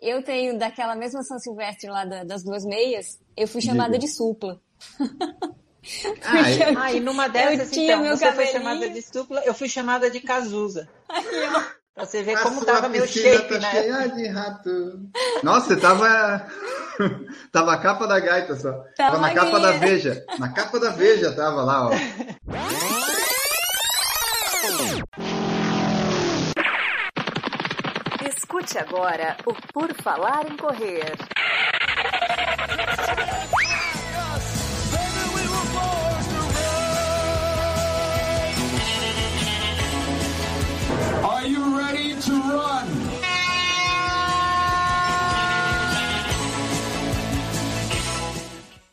eu tenho daquela mesma São Silvestre lá da, das duas meias, eu fui chamada Diga. de supla. Ah, eu, ah, e numa dessas, então, você cabelinho. foi chamada de supla, eu fui chamada de Cazuza. Pra você ver a como tava meu shape, tá né? cheia de rato. Nossa, você tava. tava a capa da gaita só. Tava, tava na capa da Veja. Na capa da Veja tava lá, ó. Escute agora o Por Falar em Correr.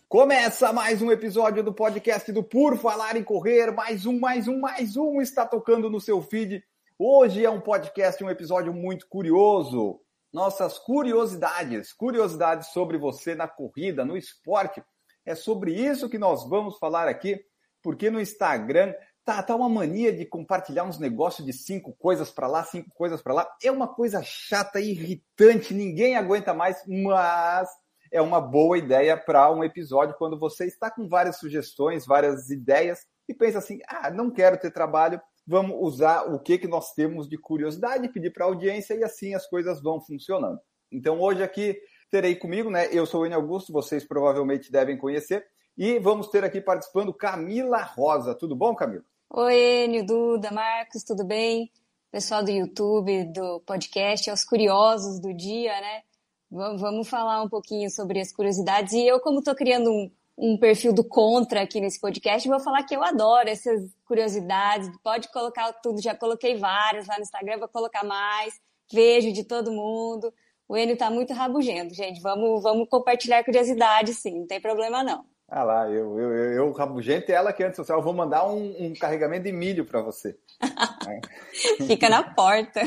Começa mais um episódio do podcast do Por Falar em Correr. Mais um, mais um, mais um está tocando no seu feed. Hoje é um podcast, um episódio muito curioso. Nossas curiosidades, curiosidades sobre você na corrida, no esporte. É sobre isso que nós vamos falar aqui, porque no Instagram tá, tá uma mania de compartilhar uns negócios de cinco coisas para lá, cinco coisas para lá. É uma coisa chata, irritante, ninguém aguenta mais, mas é uma boa ideia para um episódio quando você está com várias sugestões, várias ideias e pensa assim: ah, não quero ter trabalho, vamos usar o que, que nós temos de curiosidade, pedir para a audiência e assim as coisas vão funcionando. Então hoje aqui terei comigo, né? Eu sou o Enio Augusto, vocês provavelmente devem conhecer. E vamos ter aqui participando Camila Rosa. Tudo bom, Camila? Oi, Enio, Duda, Marcos, tudo bem? Pessoal do YouTube, do podcast, aos curiosos do dia, né? Vamos falar um pouquinho sobre as curiosidades. E eu, como estou criando um, um, perfil do contra aqui nesse podcast, vou falar que eu adoro essas curiosidades. Pode colocar tudo, já coloquei várias lá no Instagram, vou colocar mais. Vejo de todo mundo. O Enio está muito rabugento, gente. Vamos, vamos compartilhar curiosidades, sim, não tem problema não. Ah lá, eu, eu, eu, eu rabugento e ela que é antissocial, eu vou mandar um, um carregamento de milho para você. Fica na porta.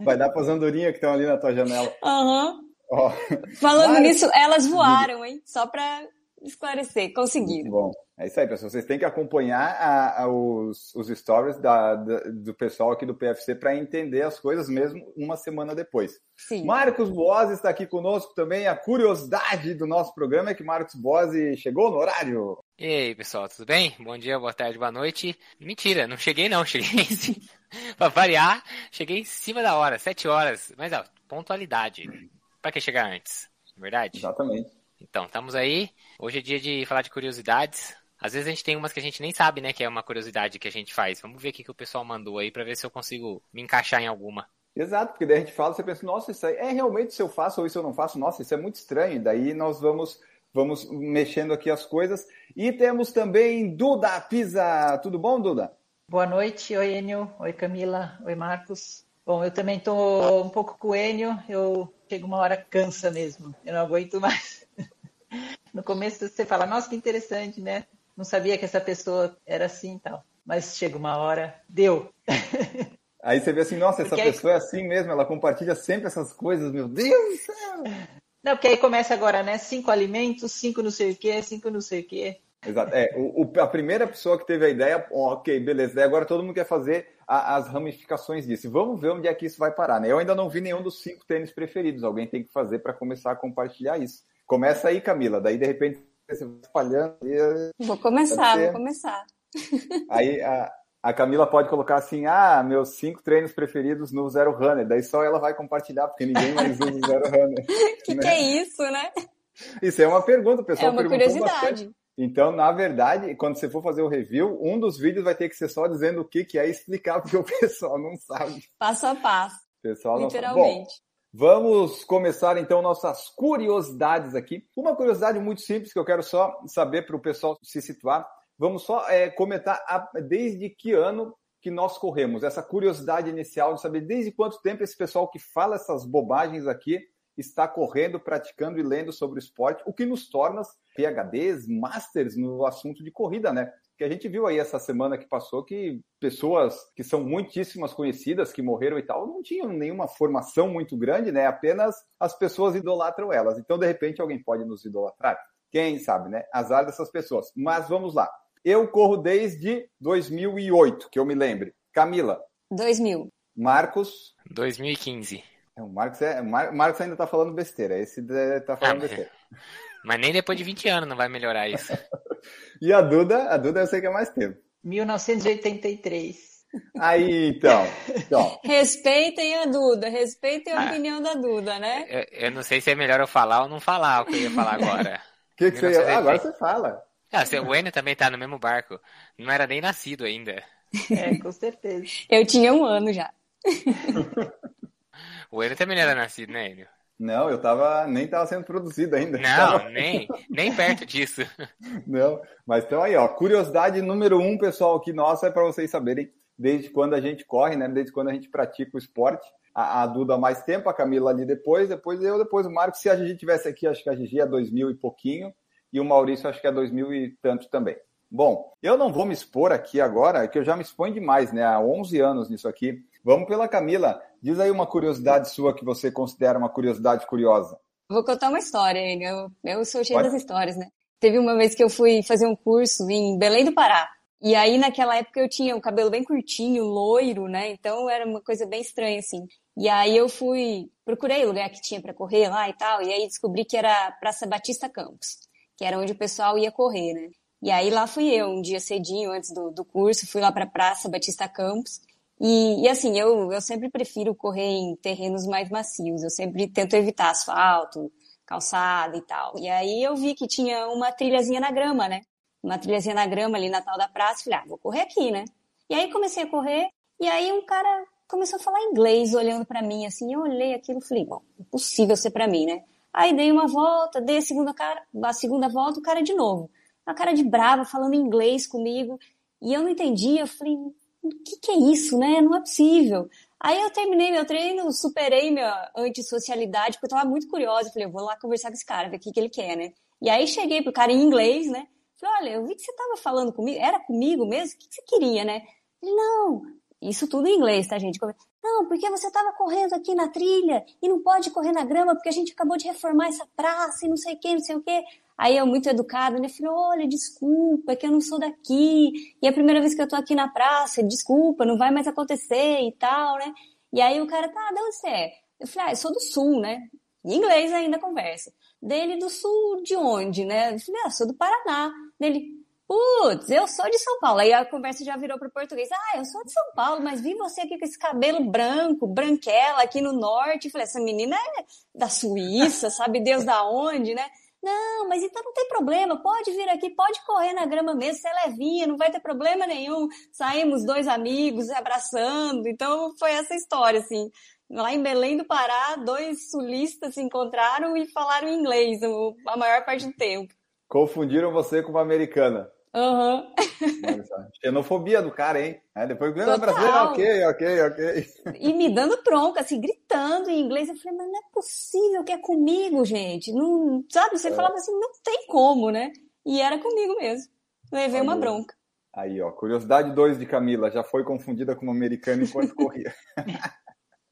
Vai dar para as andorinhas que estão ali na tua janela. Aham. Uhum. Oh. Falando Mas... nisso, elas voaram, hein? Só para esclarecer, conseguiram. Bom, é isso aí, pessoal. Vocês têm que acompanhar a, a, os, os stories da, da, do pessoal aqui do PFC para entender as coisas mesmo uma semana depois. Sim. Marcos Boas está aqui conosco também. A curiosidade do nosso programa é que Marcos Boas chegou no horário. E aí, pessoal, tudo bem? Bom dia, boa tarde, boa noite. Mentira, não cheguei não, cheguei sim. para variar, cheguei em cima da hora, sete horas. Mas ó, pontualidade. Para que chegar antes? Verdade? Exatamente. Então, estamos aí. Hoje é dia de falar de curiosidades. Às vezes a gente tem umas que a gente nem sabe, né, que é uma curiosidade que a gente faz. Vamos ver o que o pessoal mandou aí para ver se eu consigo me encaixar em alguma. Exato, porque daí a gente fala, você pensa, nossa, isso aí é realmente se eu faço ou isso eu não faço, nossa, isso é muito estranho. Daí nós vamos vamos mexendo aqui as coisas. E temos também Duda Pisa. Tudo bom, Duda? Boa noite, oi Enio, oi Camila, oi Marcos. Bom, eu também estou um pouco com o Enio, eu chego uma hora cansa mesmo, eu não aguento mais. No começo você fala, nossa, que interessante, né? Não sabia que essa pessoa era assim e tal. Mas chega uma hora, deu. Aí você vê assim, nossa, essa porque pessoa aí... é assim mesmo, ela compartilha sempre essas coisas, meu Deus do céu! Não, porque aí começa agora, né? Cinco alimentos, cinco não sei o quê, cinco não sei o quê. Exato. É, o, o, a primeira pessoa que teve a ideia, ok, beleza. Daí agora todo mundo quer fazer a, as ramificações disso. Vamos ver onde é que isso vai parar, né? Eu ainda não vi nenhum dos cinco tênis preferidos. Alguém tem que fazer para começar a compartilhar isso. Começa aí, Camila. Daí, de repente, você vai espalhando. E... Vou começar, vou começar. Aí a, a Camila pode colocar assim: ah, meus cinco treinos preferidos no Zero Runner. Daí só ela vai compartilhar, porque ninguém mais usa o Zero Runner. que né? que é isso, né? Isso é uma pergunta, pessoal. É uma curiosidade. Bastante. Então, na verdade, quando você for fazer o review, um dos vídeos vai ter que ser só dizendo o que, que é explicar, porque o pessoal não sabe. Passo a passo. O pessoal Literalmente. Não sabe. Bom, Vamos começar então nossas curiosidades aqui. Uma curiosidade muito simples que eu quero só saber para o pessoal se situar. Vamos só é, comentar a, desde que ano que nós corremos. Essa curiosidade inicial de saber desde quanto tempo esse pessoal que fala essas bobagens aqui está correndo, praticando e lendo sobre o esporte, o que nos torna PHDs, masters no assunto de corrida, né? que a gente viu aí essa semana que passou que pessoas que são muitíssimas conhecidas, que morreram e tal, não tinham nenhuma formação muito grande, né? Apenas as pessoas idolatram elas. Então, de repente, alguém pode nos idolatrar. Quem sabe, né? Azar dessas pessoas. Mas vamos lá. Eu corro desde 2008, que eu me lembre. Camila. 2000. Marcos. 2015. É, o Marcos, é, o Marcos ainda tá falando besteira. Esse tá falando ah, besteira. Mas nem depois de 20 anos não vai melhorar isso. e a Duda, a Duda eu sei que é mais tempo. 1983. Aí, então. então. Respeitem a Duda, respeitem a ah, opinião da Duda, né? Eu, eu, não sei se é melhor eu falar ou não falar o que eu ia falar agora. que que você ia... Agora você fala. Ah, o Enio também tá no mesmo barco. Não era nem nascido ainda. É, com certeza. eu tinha um ano já. O Enio também não era nascido, né, Enio? Não, eu tava, nem estava sendo produzido ainda. Não, nem, nem perto disso. Não, mas então aí, ó, curiosidade número um, pessoal, que nossa é para vocês saberem desde quando a gente corre, né? Desde quando a gente pratica o esporte. A, a Duda há mais tempo, a Camila ali depois, depois eu, depois o Marcos. Se a Gigi tivesse aqui, acho que a Gigi é 2000 e pouquinho, e o Maurício acho que é 2000 e tanto também. Bom, eu não vou me expor aqui agora, que eu já me exponho demais, né? Há 11 anos nisso aqui. Vamos pela Camila. Diz aí uma curiosidade sua que você considera uma curiosidade curiosa. Vou contar uma história, eu, eu sou cheia Pode? das histórias, né? Teve uma vez que eu fui fazer um curso em Belém do Pará. E aí, naquela época, eu tinha o cabelo bem curtinho, loiro, né? Então era uma coisa bem estranha, assim. E aí eu fui, procurei o lugar que tinha para correr lá e tal, e aí descobri que era Praça Batista Campos, que era onde o pessoal ia correr, né? E aí lá fui eu, um dia cedinho, antes do, do curso, fui lá para Praça Batista Campos, e, e, assim, eu, eu sempre prefiro correr em terrenos mais macios, eu sempre tento evitar asfalto, calçada e tal. E aí eu vi que tinha uma trilhazinha na grama, né? Uma trilhazinha na grama ali na tal da praça, falei, ah, vou correr aqui, né? E aí comecei a correr, e aí um cara começou a falar inglês olhando para mim, assim, eu olhei aquilo e falei, bom, impossível ser para mim, né? Aí dei uma volta, dei a segunda, cara, a segunda volta, o cara de novo. Uma cara de brava, falando inglês comigo, e eu não entendia, eu falei, o que, que é isso, né? Não é possível. Aí eu terminei meu treino, superei minha antissocialidade, porque eu tava muito curiosa. Falei, eu vou lá conversar com esse cara, ver o que, que ele quer, né? E aí cheguei pro cara em inglês, né? Falei, olha, eu vi que você tava falando comigo, era comigo mesmo? O que, que você queria, né? Ele, não, isso tudo em inglês, tá, gente? Não, porque você tava correndo aqui na trilha e não pode correr na grama porque a gente acabou de reformar essa praça e não sei o que, não sei o que. Aí eu, muito educado, né? Falei, olha, desculpa, é que eu não sou daqui. E é a primeira vez que eu tô aqui na praça, desculpa, não vai mais acontecer e tal, né? E aí o cara, tá, de onde você é? Eu falei, ah, eu sou do sul, né? Em inglês ainda conversa. Dele, do sul de onde, né? Eu falei, ah, sou do Paraná. Dele, putz, eu sou de São Paulo. Aí a conversa já virou para português. Ah, eu sou de São Paulo, mas vi você aqui com esse cabelo branco, branquela, aqui no norte. Falei, essa menina é da Suíça, sabe Deus da onde, né? Não, mas então não tem problema, pode vir aqui, pode correr na grama mesmo, você é levinha, não vai ter problema nenhum. Saímos dois amigos abraçando, então foi essa história, assim. Lá em Belém do Pará, dois sulistas se encontraram e falaram inglês a maior parte do tempo. Confundiram você com uma americana. Aham. Uhum. Xenofobia do cara, hein? É, depois que é brasileiro, ok, ok, ok. E me dando bronca, assim, gritando em inglês. Eu falei, mas não é possível que é comigo, gente. Não, sabe? Você é. falava assim, não tem como, né? E era comigo mesmo. Levei uma bronca. Aí, ó, curiosidade 2 de Camila, já foi confundida com uma americana enquanto corria.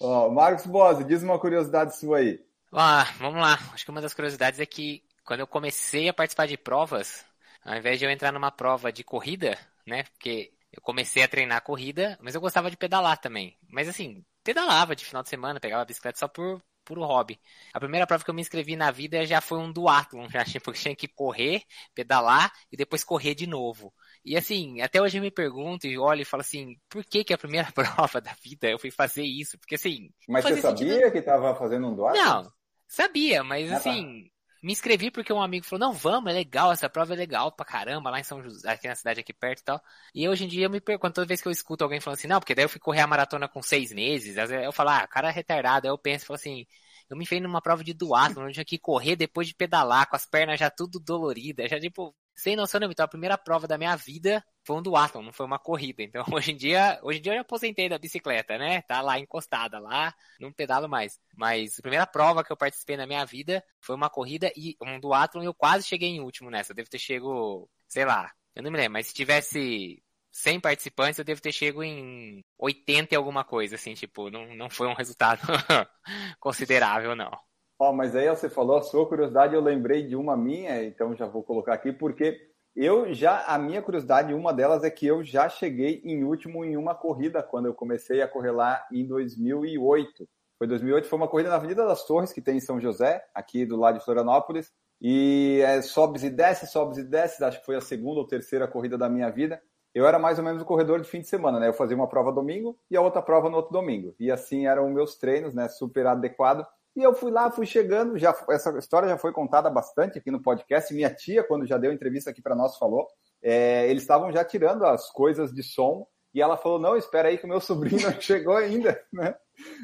ó, Marcos Bose, diz uma curiosidade sua aí. Ah, vamos lá. Acho que uma das curiosidades é que quando eu comecei a participar de provas, ao invés de eu entrar numa prova de corrida, né? Porque eu comecei a treinar corrida, mas eu gostava de pedalar também. Mas assim, pedalava de final de semana, pegava a bicicleta só por puro hobby. A primeira prova que eu me inscrevi na vida já foi um duatlon, já tipo, tinha que correr, pedalar e depois correr de novo. E assim, até hoje eu me pergunto e olho e falo assim, por que que a primeira prova da vida eu fui fazer isso? Porque assim... Mas você sabia sentido... que estava fazendo um duatlon? Não, sabia, mas ah, tá. assim... Tá me inscrevi porque um amigo falou, não, vamos, é legal, essa prova é legal pra caramba, lá em São José, aqui na cidade aqui perto e tal. E hoje em dia eu me pergunto, toda vez que eu escuto alguém falando assim, não, porque daí eu fui correr a maratona com seis meses, eu falo, ah, cara é retardado, aí eu penso, falo assim, eu me fei numa prova de duatlon, eu tinha que correr depois de pedalar, com as pernas já tudo doloridas, já tipo, sem noção nenhuma. Então a primeira prova da minha vida foi um duatlon, não foi uma corrida. Então hoje em dia, hoje em dia eu já aposentei da bicicleta, né? Tá lá encostada lá, não pedalo mais. Mas a primeira prova que eu participei na minha vida foi uma corrida e um duatlon e eu quase cheguei em último nessa. Eu devo ter chego, sei lá, eu não me lembro, mas se tivesse 100 participantes, eu devo ter chego em 80 e alguma coisa, assim, tipo, não, não foi um resultado considerável, não. Ó, oh, mas aí você falou a sua curiosidade, eu lembrei de uma minha, então já vou colocar aqui, porque eu já, a minha curiosidade, uma delas é que eu já cheguei em último em uma corrida, quando eu comecei a correr lá em 2008. Foi 2008, foi uma corrida na Avenida das Torres, que tem em São José, aqui do lado de Florianópolis. E é, sobes e desces, sobes e desces, acho que foi a segunda ou terceira corrida da minha vida. Eu era mais ou menos o corredor de fim de semana, né? Eu fazia uma prova domingo e a outra prova no outro domingo. E assim eram meus treinos, né? Super adequado. E eu fui lá, fui chegando, já essa história já foi contada bastante aqui no podcast. Minha tia, quando já deu entrevista aqui para nós, falou. É, eles estavam já tirando as coisas de som e ela falou: Não, espera aí que o meu sobrinho não chegou ainda, né?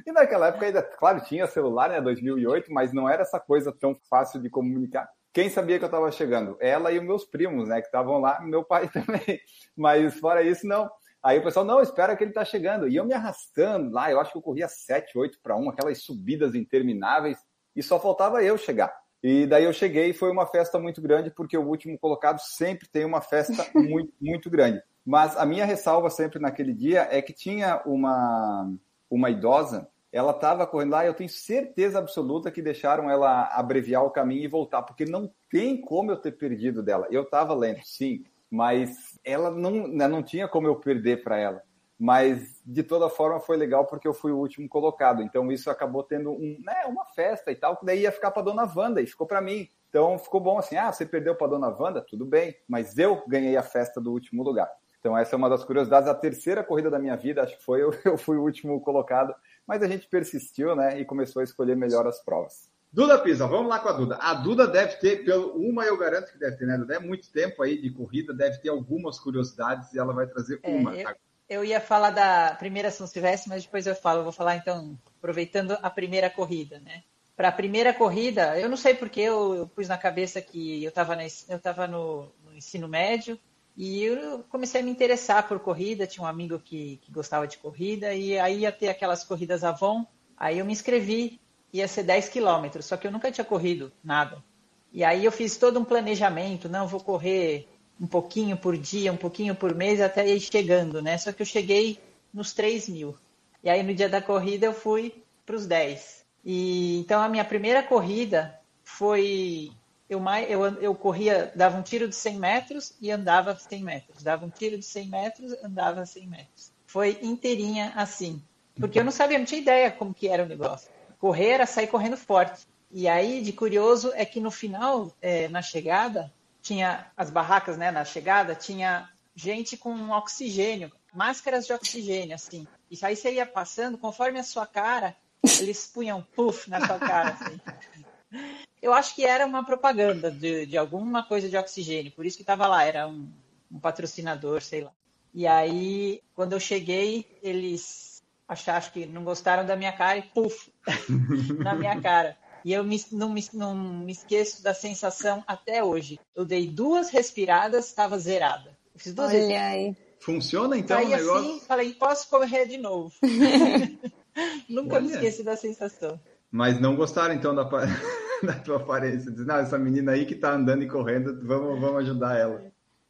E naquela época ainda, claro, tinha celular, né? 2008, mas não era essa coisa tão fácil de comunicar. Quem sabia que eu estava chegando? Ela e os meus primos, né? Que estavam lá, meu pai também. Mas fora isso, não. Aí o pessoal, não, espera que ele está chegando. E eu me arrastando lá, eu acho que eu corria 7, 8 para 1, aquelas subidas intermináveis, e só faltava eu chegar. E daí eu cheguei e foi uma festa muito grande, porque o último colocado sempre tem uma festa muito, muito grande. Mas a minha ressalva sempre naquele dia é que tinha uma, uma idosa, ela estava correndo lá e eu tenho certeza absoluta que deixaram ela abreviar o caminho e voltar, porque não tem como eu ter perdido dela. Eu estava lento, sim, mas ela não, né, não tinha como eu perder para ela. Mas de toda forma foi legal porque eu fui o último colocado. Então isso acabou tendo um, né, uma festa e tal, que daí ia ficar para dona Wanda e ficou para mim. Então ficou bom assim: ah, você perdeu para dona Wanda? Tudo bem, mas eu ganhei a festa do último lugar. Então essa é uma das curiosidades. A terceira corrida da minha vida, acho que foi eu, eu fui o último colocado, mas a gente persistiu, né, e começou a escolher melhor as provas. Duda Pisa, vamos lá com a Duda. A Duda deve ter, pelo uma eu garanto que deve ter, né? Duda? É muito tempo aí de corrida, deve ter algumas curiosidades e ela vai trazer É, uma. eu, eu ia falar da primeira São Silvestre, mas depois eu falo. Eu vou falar então, aproveitando a primeira corrida, né? Para a primeira corrida, eu não sei porque eu, eu pus na cabeça que eu estava eu tava no, no ensino médio e eu comecei a me interessar por corrida. Tinha um amigo que, que gostava de corrida e aí ia ter aquelas corridas Avon. Aí eu me inscrevi ia ser 10 quilômetros, só que eu nunca tinha corrido nada. E aí eu fiz todo um planejamento, não, vou correr um pouquinho por dia, um pouquinho por mês, até ir chegando, né? Só que eu cheguei nos 3 mil. E aí no dia da corrida eu fui para os 10. E então a minha primeira corrida foi eu, eu, eu corria, dava um tiro de 100 metros e andava 100 metros. Dava um tiro de 100 metros, andava 100 metros. Foi inteirinha assim. Porque eu não sabia, não tinha ideia como que era o negócio correr era sair correndo forte. E aí, de curioso, é que no final, é, na chegada, tinha as barracas, né, na chegada, tinha gente com oxigênio, máscaras de oxigênio, assim. E aí você ia passando, conforme a sua cara, eles punham puff na sua cara, assim. Eu acho que era uma propaganda de, de alguma coisa de oxigênio, por isso que estava lá, era um, um patrocinador, sei lá. E aí, quando eu cheguei, eles acho que não gostaram da minha cara e puf, na minha cara. E eu me, não, me, não me esqueço da sensação até hoje. Eu dei duas respiradas, estava zerada. Eu fiz duas Olha vezes. aí. Funciona então Aí, o negócio? assim, falei, posso correr de novo. Nunca Olha. me esqueci da sensação. Mas não gostaram então da, da tua aparência. Diz, não, essa menina aí que tá andando e correndo, vamos, vamos ajudar ela.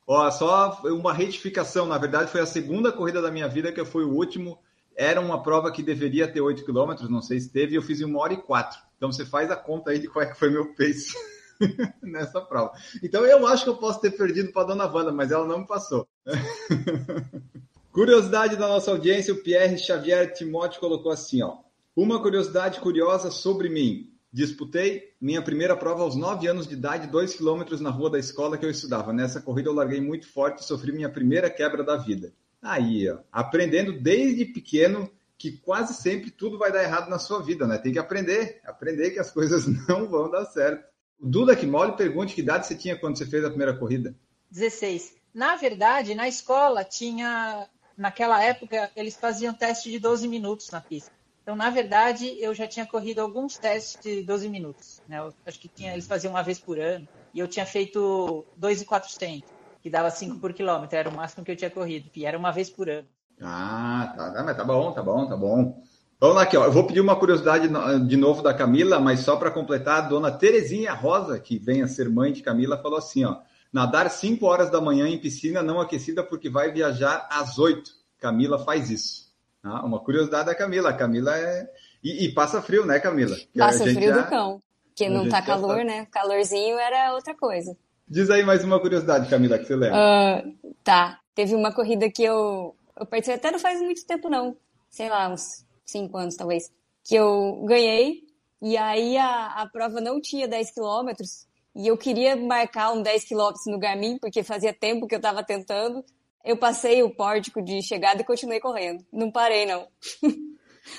Ó, só uma retificação, na verdade foi a segunda corrida da minha vida que eu fui o último era uma prova que deveria ter 8 km, não sei se teve, e eu fiz em uma hora e quatro. Então você faz a conta aí de qual é que foi meu pace nessa prova. Então eu acho que eu posso ter perdido para a dona Wanda, mas ela não me passou. curiosidade da nossa audiência, o Pierre Xavier Timóteo colocou assim, ó. Uma curiosidade curiosa sobre mim. Disputei minha primeira prova aos 9 anos de idade, 2 quilômetros na rua da escola que eu estudava. Nessa corrida eu larguei muito forte e sofri minha primeira quebra da vida. Aí, ó, aprendendo desde pequeno que quase sempre tudo vai dar errado na sua vida, né? Tem que aprender, aprender que as coisas não vão dar certo. O Duda mole pergunte que idade você tinha quando você fez a primeira corrida? 16. Na verdade, na escola tinha, naquela época, eles faziam teste de 12 minutos na pista. Então, na verdade, eu já tinha corrido alguns testes de 12 minutos. Né? Eu acho que tinha, eles faziam uma vez por ano. E eu tinha feito 2,400 que dava 5 por quilômetro, era o máximo que eu tinha corrido, e era uma vez por ano. Ah, tá, tá, mas tá bom, tá bom, tá bom. Vamos lá aqui, ó. Eu vou pedir uma curiosidade de novo da Camila, mas só para completar, a dona Terezinha Rosa, que vem a ser mãe de Camila, falou assim, ó. Nadar 5 horas da manhã em piscina não aquecida porque vai viajar às 8. Camila faz isso. Ah, uma curiosidade da Camila. A Camila é. E, e passa frio, né, Camila? Passa frio já... do cão. Porque não tá calor, tá... né? Calorzinho era outra coisa. Diz aí mais uma curiosidade, Camila, que você lembra. Uh, tá. Teve uma corrida que eu, eu participei até não faz muito tempo, não. Sei lá, uns cinco anos, talvez. que eu ganhei. E aí a, a prova não tinha 10 quilômetros. E eu queria marcar um 10 quilômetros no Garmin, porque fazia tempo que eu estava tentando. Eu passei o pórtico de chegada e continuei correndo. Não parei, não.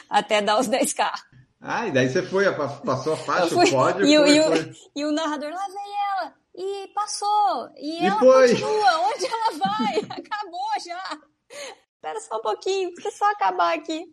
Até dar os 10K. Ah, e daí você foi, passou a faixa, o pódio. E, foi, e, foi. O, e o narrador, lá vem ela, e passou, e, E ela foi. continua, onde ela vai? Acabou já. Espera só um pouquinho, precisa só acabar aqui.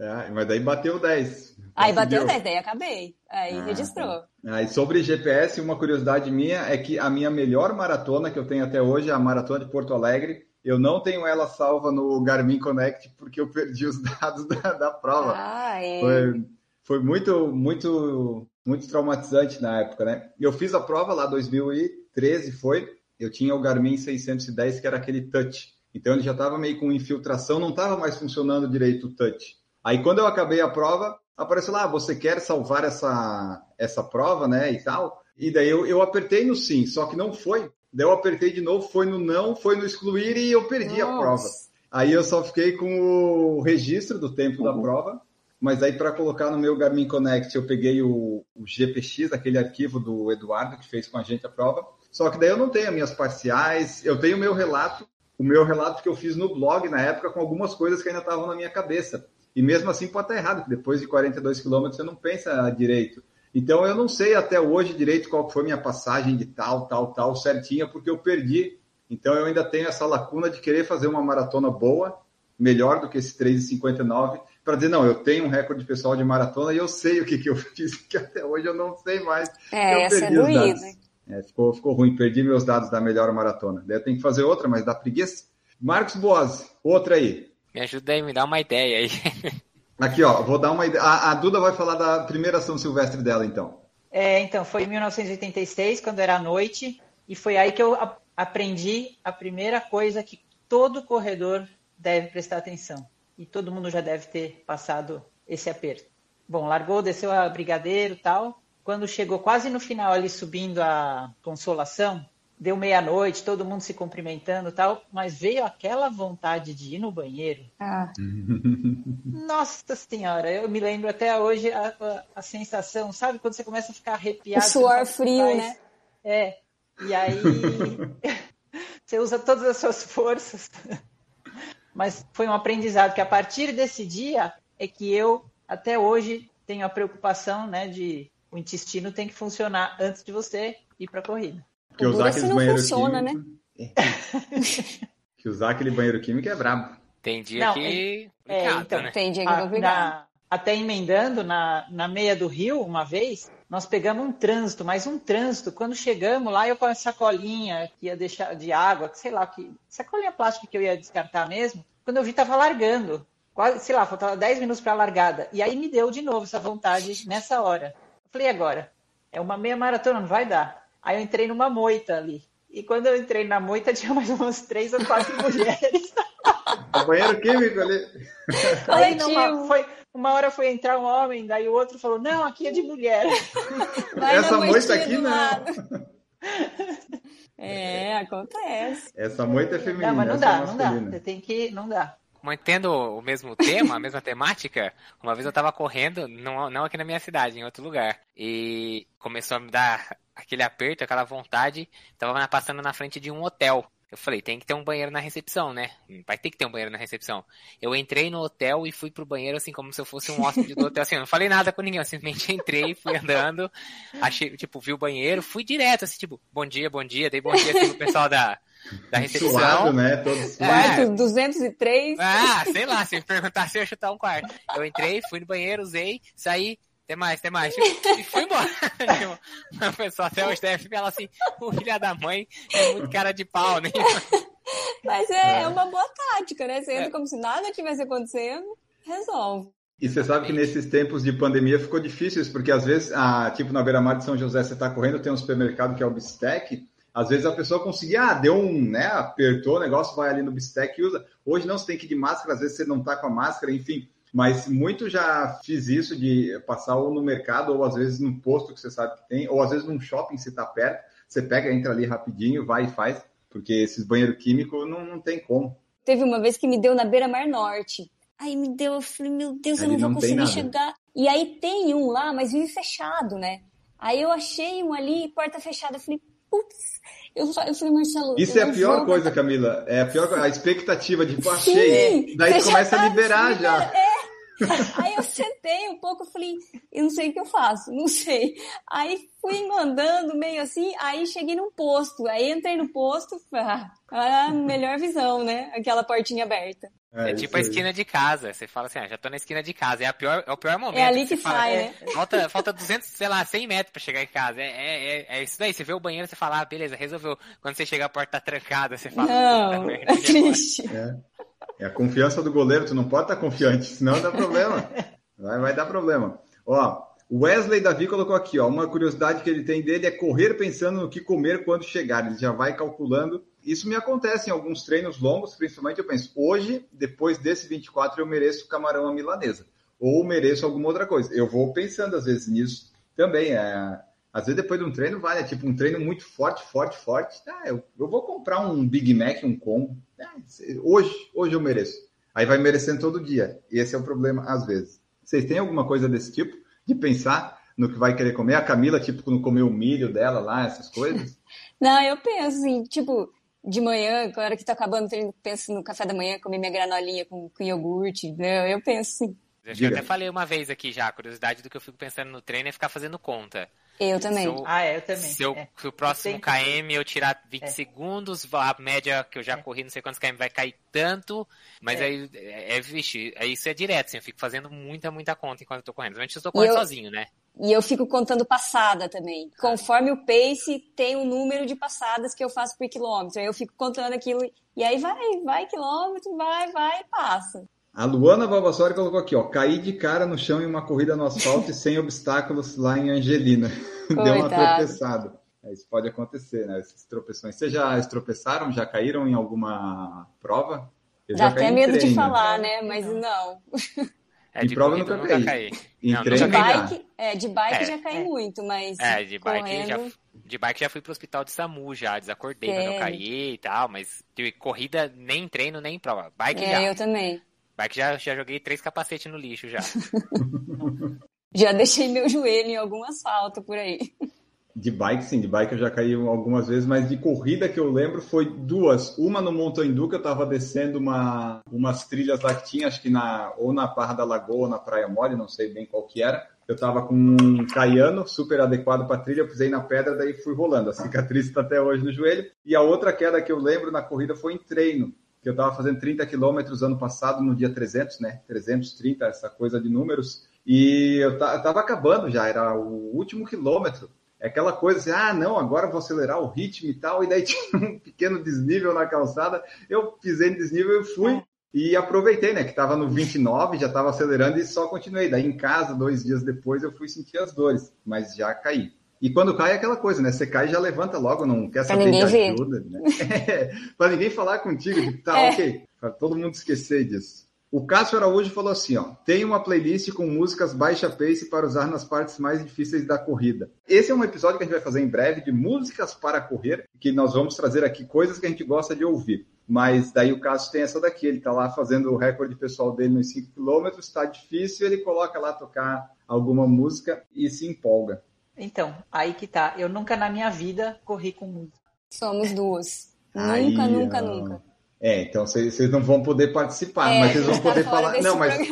É, mas daí bateu 10. Aí bateu Conseguiu. 10, daí acabei. Aí Ah, registrou. Ah, e sobre GPS, uma curiosidade minha é que a minha melhor maratona que eu tenho até hoje é a maratona de Porto Alegre. Eu não tenho ela salva no Garmin Connect porque eu perdi os dados da, da prova. Ah, é. Foi, foi muito, muito, muito traumatizante na época, né? Eu fiz a prova lá 2013, foi. Eu tinha o Garmin 610, que era aquele touch. Então ele já estava meio com infiltração, não estava mais funcionando direito o touch. Aí quando eu acabei a prova, apareceu lá, "Ah, você quer salvar essa, essa prova, né, e tal. E daí eu, eu apertei no sim, só que não foi. Daí eu apertei de novo, foi no não, foi no excluir e eu perdi a prova. Nossa. Aí eu só fiquei com o registro do tempo da prova, mas aí para colocar no meu Garmin Connect eu peguei o, o GPX, aquele arquivo do Eduardo que fez com a gente a prova. Só que daí eu não tenho as minhas parciais, eu tenho o meu relato, o meu relato que eu fiz no blog na época com algumas coisas que ainda estavam na minha cabeça. E mesmo assim pode estar errado, porque depois de 42 quilômetros você não pensa direito. Então eu não sei até hoje direito qual que foi minha passagem de tal, tal, tal certinha, porque eu perdi. Então eu ainda tenho essa lacuna de querer fazer uma maratona boa, melhor do que esse 3,59, para dizer, não, eu tenho um recorde pessoal de maratona e eu sei o que, que eu fiz, que até hoje eu não sei mais. É, eu essa é doída. dados. É, ficou, ficou ruim, perdi meus dados da melhor maratona. Daí eu tenho que fazer outra, mas dá preguiça. Marcos Boas, outra aí. Me ajuda aí, me dá uma ideia aí. Aqui, ó, vou dar uma ideia. A, a Duda vai falar da primeira São Silvestre dela, então. É, então, foi em 1986, quando era à noite, e foi aí que eu aprendi a primeira coisa que todo corredor deve prestar atenção. E todo mundo já deve ter passado esse aperto. Bom, largou, desceu a Brigadeiro e tal. Quando chegou quase no final ali, subindo a Consolação, deu meia-noite, todo mundo se cumprimentando e tal, mas veio aquela vontade de ir no banheiro. Ah, Nossa Senhora, eu me lembro até hoje a, a, a sensação, sabe? Quando você começa a ficar arrepiado. O suor frio, faz. né? É. E aí você usa todas as suas forças. Mas foi um aprendizado que a partir desse dia é que eu até hoje tenho a preocupação, né, de o intestino tem que funcionar antes de você ir para a corrida. Porque O usar é aqueles não banheiros funciona, né? químicos- que usar aquele banheiro químico é brabo. Tem dia Não, que. é, complicado, então, né? tem dia que é complicado. na- até emendando na, na meia do Rio, uma vez, nós pegamos um trânsito, mas um trânsito, quando chegamos lá, eu com a sacolinha que ia deixar de água, que sei lá, que sacolinha plástica que eu ia descartar mesmo, quando eu vi, tava largando. Quase, sei lá, faltava 10 minutos para a largada. E aí me deu de novo essa vontade nessa hora. Eu falei, e agora? É uma meia maratona, não vai dar. Aí eu entrei numa moita ali. E quando eu entrei na moita, tinha mais umas três ou quatro mulheres. O banheiro químico ali. Aí numa, foi, uma hora foi entrar um homem, daí o outro falou, não, aqui é de mulher. Vai Essa moita aqui não. lado. É, acontece. Essa moita é feminina. Não, mas não essa dá, é não dá. Você tem que. Não dá. Mantendo o mesmo tema, a mesma temática, uma vez eu tava correndo, não, não aqui na minha cidade, em outro lugar. E começou a me dar aquele aperto, aquela vontade. Tava passando na frente de um hotel. Eu falei, tem que ter um banheiro na recepção, né? Vai ter que ter um banheiro na recepção. Eu entrei no hotel e fui pro banheiro, assim, como se eu fosse um hóspede do hotel. Assim, eu não falei nada com ninguém, eu simplesmente entrei, fui andando, achei, tipo, vi o banheiro, fui direto, assim, tipo, bom dia, bom dia, dei bom dia assim, pro pessoal da, da recepção. Suado, né? Todo suado. É. Quarto 203. Ah, sei lá, se me perguntasse eu ia chutar um quarto. Eu entrei, fui no banheiro, usei, saí, tem mais, tem mais. E fui embora. O pessoal até hoje deve falar assim, o filho da mãe é muito cara de pau, né? Mas é, é uma boa tática, né? Você entra É. como se nada tivesse acontecendo, resolve. E você sabe que nesses tempos de pandemia ficou difícil isso, porque às vezes, ah, tipo na beira-mar de São José, você está correndo, tem um supermercado que é o Bistec, às vezes a pessoa conseguia, ah, deu um, né, apertou o negócio, vai ali no Bistec e usa. Hoje não, você tem que ir de máscara, às vezes você não tá com a máscara, enfim. Mas muito já fiz isso de passar ou no mercado, ou às vezes num posto que você sabe que tem, ou às vezes num shopping se tá perto, você pega, entra ali rapidinho, vai e faz, porque esses banheiros químicos não, não tem como. Teve uma vez que me deu na beira-mar norte. Aí me deu, eu falei, meu Deus, eu não vou não tem conseguir chegar. E aí tem um lá, mas vive fechado, né? Aí eu achei um ali, porta fechada. Eu falei, putz. Eu, eu falei, Marcelo. Isso é a pior coisa, Camila. É a pior a expectativa de, pô, achei. Daí começa a liberar já. É. Aí eu sentei um pouco, falei, eu não sei o que eu faço, não sei. Aí fui mandando meio assim, aí cheguei num posto, aí entrei no posto, ah, melhor visão, né? Aquela portinha aberta. É, é tipo a esquina de casa. Você fala assim, ah, já tô na esquina de casa. É, a pior, é o pior momento. É ali que, que sai, fala, né? É, falta, falta 200, sei lá, 100 metros pra chegar em casa. É, é, é, é isso daí. Você vê o banheiro, você fala, ah, beleza, resolveu. Quando você chega, a porta tá trancada, você fala... Não, é triste. É. é a confiança do goleiro. Tu não pode estar confiante, senão dá problema. Vai, vai dar problema. Ó, Wesley Davi colocou aqui, ó, uma curiosidade que ele tem dele é correr pensando no que comer quando chegar. Ele já vai calculando isso me acontece em alguns treinos longos, principalmente eu penso, hoje, depois desse 24, eu mereço camarão à milanesa. Ou mereço alguma outra coisa. Eu vou pensando às vezes nisso também. É, às vezes depois de um treino, vale, é tipo um treino muito forte, forte, forte. Ah, eu, eu vou comprar um Big Mac, um combo. Ah, hoje, hoje eu mereço. Aí vai merecendo todo dia. E esse é o problema às vezes. Vocês têm alguma coisa desse tipo? De pensar no que vai querer comer? A Camila, tipo, quando comeu o milho dela lá, essas coisas? Não, eu penso assim, tipo, de manhã, na hora que tá acabando o treino, penso no café da manhã, comer minha granolinha com, com iogurte, né? Eu penso sim. Eu até falei uma vez aqui já, a curiosidade do que eu fico pensando no treino é ficar fazendo conta. Eu também. Eu, ah, é, eu também. Se, eu, é. se o próximo KM eu tirar 20 é. segundos, a média que eu já é. corri, não sei quantos KM vai cair tanto, mas é. aí, é, é, vixe, isso é direto, assim, eu fico fazendo muita, muita conta enquanto eu tô correndo. Principalmente eu tô correndo eu, sozinho, né? E eu fico contando passada também. Conforme o pace, tem o um número de passadas que eu faço por quilômetro. Aí eu fico contando aquilo, e aí vai, vai quilômetro, vai, vai, passa. A Luana Valvassori colocou aqui, ó, caí de cara no chão em uma corrida no asfalto e sem obstáculos lá em Angelina. Deu uma tropeçada. É, isso pode acontecer, né? Essas tropeções. Vocês já estropeçaram? Já caíram em alguma prova? Eu Dá até medo treino. de falar, né? Mas não. É, de, prova nunca, nunca caí. Em não, treino, de bike, é, de bike é, já caí é. muito, mas é, de bike correndo... já de bike já fui pro hospital de SAMU já, desacordei, é. mas não caí e tal, mas de corrida nem em treino nem em prova. Bike é, já. eu também. Bike já, já joguei três capacetes no lixo já. já deixei meu joelho em algum asfalto por aí. De bike, sim, de bike eu já caí algumas vezes, mas de corrida que eu lembro foi duas. Uma no Montandu, que eu estava descendo uma, umas trilhas lá que tinha, acho que na, ou na Barra da Lagoa ou na Praia Mole, não sei bem qual que era. Eu estava com um caiano super adequado para trilha, pisei na pedra, daí fui rolando. A cicatriz está até hoje no joelho. E a outra queda que eu lembro na corrida foi em treino que eu estava fazendo 30 quilômetros ano passado, no dia 300, né? 330, essa coisa de números. E eu estava acabando já, era o último quilômetro. É aquela coisa assim, ah, não, agora vou acelerar o ritmo e tal. E daí tinha um pequeno desnível na calçada. Eu pisei no desnível e fui. E aproveitei, né? Que estava no 29, já estava acelerando e só continuei. Daí em casa, dois dias depois, eu fui sentir as dores, mas já caí. E quando cai é aquela coisa, né? Você cai e já levanta logo, não quer saber de ajuda. Né? É, para ninguém falar contigo, tipo, tá, é. ok. Para todo mundo esquecer disso. O Cássio Araújo falou assim, ó, tem uma playlist com músicas baixa pace para usar nas partes mais difíceis da corrida. Esse é um episódio que a gente vai fazer em breve de músicas para correr, que nós vamos trazer aqui coisas que a gente gosta de ouvir. Mas daí o Cássio tem essa daqui, ele está lá fazendo o recorde pessoal dele nos 5 km, está difícil, ele coloca lá tocar alguma música e se empolga. Então, aí que tá. Eu nunca na minha vida corri com música. Somos duas. Aí, nunca, nunca, nunca. É, então vocês não vão poder participar, é, mas vocês vão tá poder falar. Não, mas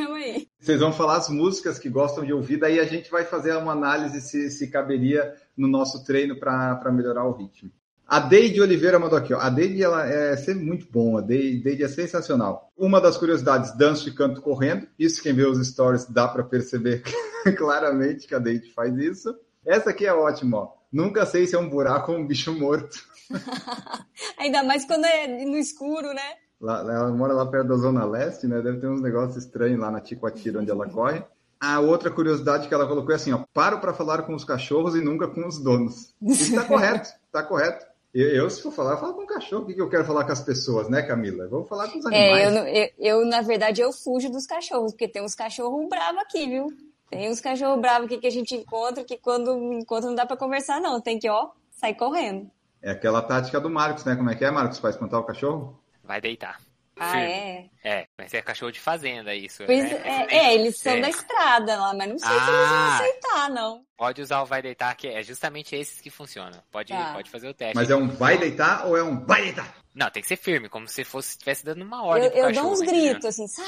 vocês vão falar as músicas que gostam de ouvir, daí a gente vai fazer uma análise se, se caberia no nosso treino para melhorar o ritmo. A Deide Oliveira mandou aqui, ó. A Deide ela é sempre muito bom, a Deide, Deide é sensacional. Uma das curiosidades, danço e canto correndo. Isso quem vê os stories dá para perceber claramente que a Deide faz isso. Essa aqui é ótima, ó. Nunca sei se é um buraco ou um bicho morto. Ainda mais quando é no escuro, né? Lá, ela mora lá perto da Zona Leste, né? Deve ter uns negócios estranhos lá na Ticoatira, onde ela corre. A outra curiosidade que ela colocou é assim, ó. Paro para falar com os cachorros e nunca com os donos. Isso tá correto, tá correto. Eu, eu, se for falar, eu falo com o cachorro. O que, que eu quero falar com as pessoas, né, Camila? Vamos falar com os animais. É, eu, eu, eu, na verdade, eu fujo dos cachorros, porque tem uns cachorros bravos aqui, viu? Tem uns cachorros bravos aqui que a gente encontra que quando encontra não dá para conversar, não. Tem que, ó, sair correndo. É aquela tática do Marcos, né? Como é que é, Marcos? Vai espantar o cachorro? Vai deitar. Ah, Firme. é? É, mas é cachorro de fazenda isso. Pois né? é, é, eles são É. da estrada lá, mas não sei se eles vão Ah. aceitar, não. Pode usar o vai deitar, que é justamente esses que funcionam. Pode, Tá. pode fazer o teste. Mas é um vai deitar ou é um vai deitar? Não, tem que ser firme, como se fosse estivesse dando uma Eu, ordem pro eu cachorro. dou uns gritos, assim, sai,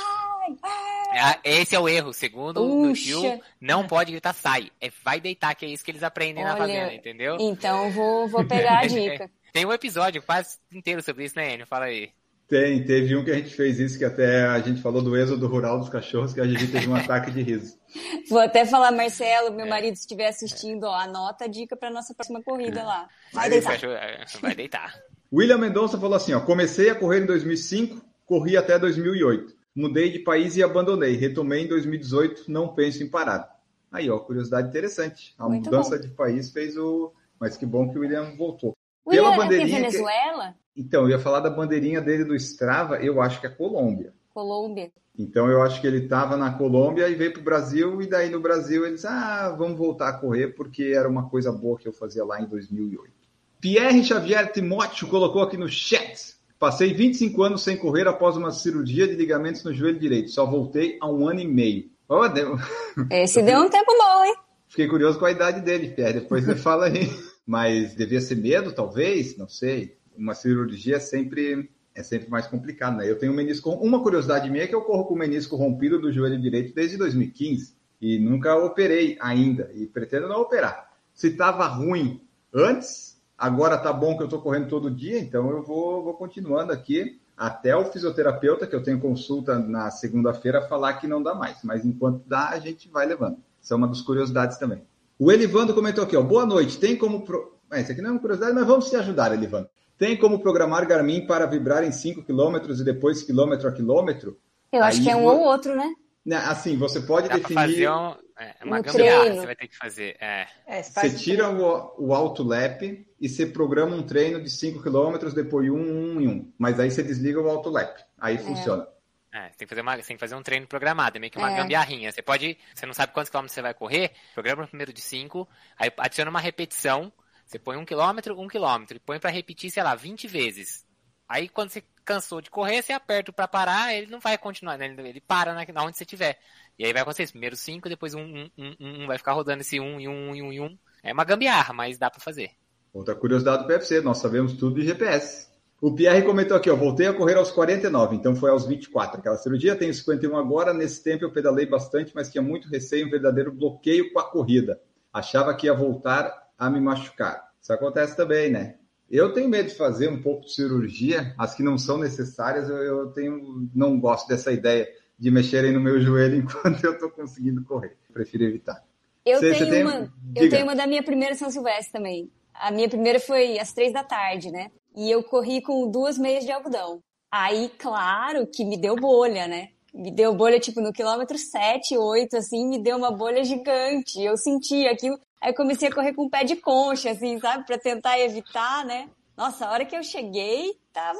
vai. Ah, Esse é o erro. Segundo o Puxa. Gil, não pode gritar sai. É vai deitar, que é isso que eles aprendem na Olha, fazenda, entendeu? Então vou, vou pegar a dica. Tem um episódio quase inteiro sobre isso, né, Enio? Fala aí. Tem, teve um que a gente fez isso, que até a gente falou do êxodo rural dos cachorros, que a gente teve um ataque de riso. Vou até falar, Marcelo, meu É. marido, se estiver assistindo, ó, anota a dica pra nossa próxima corrida lá. Vai deitar. cachorro, é, vai deitar. William Mendonça falou assim, ó, comecei a correr em 2005, corri até 2008. Mudei de país e abandonei. Retomei em 2018, não penso em parar. Aí, ó, curiosidade interessante. A Muito mudança bom. de país fez o... Mas que bom que o William voltou. William, é porque bandeirinha que- Venezuela? Então, eu ia falar da bandeirinha dele do Strava, eu acho que é Colômbia. Colômbia. Então eu acho que ele estava na Colômbia e veio para o Brasil, e daí no Brasil eles, ah, vamos voltar a correr, porque era uma coisa boa que eu fazia lá em 2008. Pierre Xavier Timóteo colocou aqui no chat. Passei 25 anos sem correr após uma cirurgia de ligamentos no joelho direito. Só voltei há um ano e meio. Ó, deu- Esse deu um tempo bom, hein? Fiquei curioso com a idade dele, Pierre. Depois você fala aí. Mas devia ser medo, talvez? Não sei. Uma cirurgia é sempre, é sempre mais complicado, né? Eu tenho um menisco. Uma curiosidade minha é que eu corro com o menisco rompido do joelho direito desde 2015 e nunca operei ainda e pretendo não operar. Se estava ruim antes, agora tá bom que eu estou correndo todo dia, então eu vou, vou continuando aqui até o fisioterapeuta, que eu tenho consulta na segunda-feira, falar que não dá mais. Mas enquanto dá, a gente vai levando. Isso é uma das curiosidades também. O Elivando comentou aqui, ó. Boa noite. Tem como. Pro... É, isso aqui não é uma curiosidade, mas vamos te ajudar, Elivando. Tem como programar Garmin para vibrar em 5 km e depois quilômetro a quilômetro? Eu acho Aí que é um ou outro, né? Né, Assim, você pode Dá definir. fazer um, é, uma Um gambiarra treino. você vai ter que fazer. É. É, você Você faz tira o, o alto lap e você programa um treino de 5 km, depois um, um e um. Mas aí você desliga o alto lap. Aí funciona. É, você tem que fazer uma, você tem que fazer um treino programado, é meio que uma É. gambiarrinha. Você pode, você não sabe quantos quilômetros você vai correr, programa o primeiro de 5, aí adiciona uma repetição, você põe um quilômetro, um quilômetro, e põe pra repetir, sei lá, 20 vezes. Aí quando você cansou de correr, você aperta pra parar, ele não vai continuar, né? ele, para na, na onde você estiver. E aí vai acontecer isso, primeiro 5, depois um, um, um, um, vai ficar rodando esse 1 um, e 1 um, e 1 um, e 1. Um. É uma gambiarra, mas dá pra fazer. Outra curiosidade do PFC, nós sabemos tudo de GPS. O Pierre comentou aqui, ó, voltei a correr aos 49, então foi aos 24 aquela cirurgia, tenho 51 agora, nesse tempo eu pedalei bastante, mas tinha muito receio, um verdadeiro bloqueio com a corrida. Achava que ia voltar a me machucar. Isso acontece também, né? Eu tenho medo de fazer um pouco de cirurgia, as que não são necessárias, eu, eu tenho, não gosto dessa ideia de mexerem no meu joelho enquanto eu estou conseguindo correr. Prefiro evitar. Eu, Você- tenho, você tem- uma, eu tenho uma da minha primeira São Silvestre também. A minha primeira foi às três da tarde, né? E eu corri com duas meias de algodão. Aí, claro que me deu bolha, né? Me deu bolha, tipo, no quilômetro 7, 8, assim, me deu uma bolha gigante. Eu senti aquilo. Aí eu comecei a correr com o pé de concha, assim, sabe? Pra tentar evitar, né? Nossa, a hora que eu cheguei, tava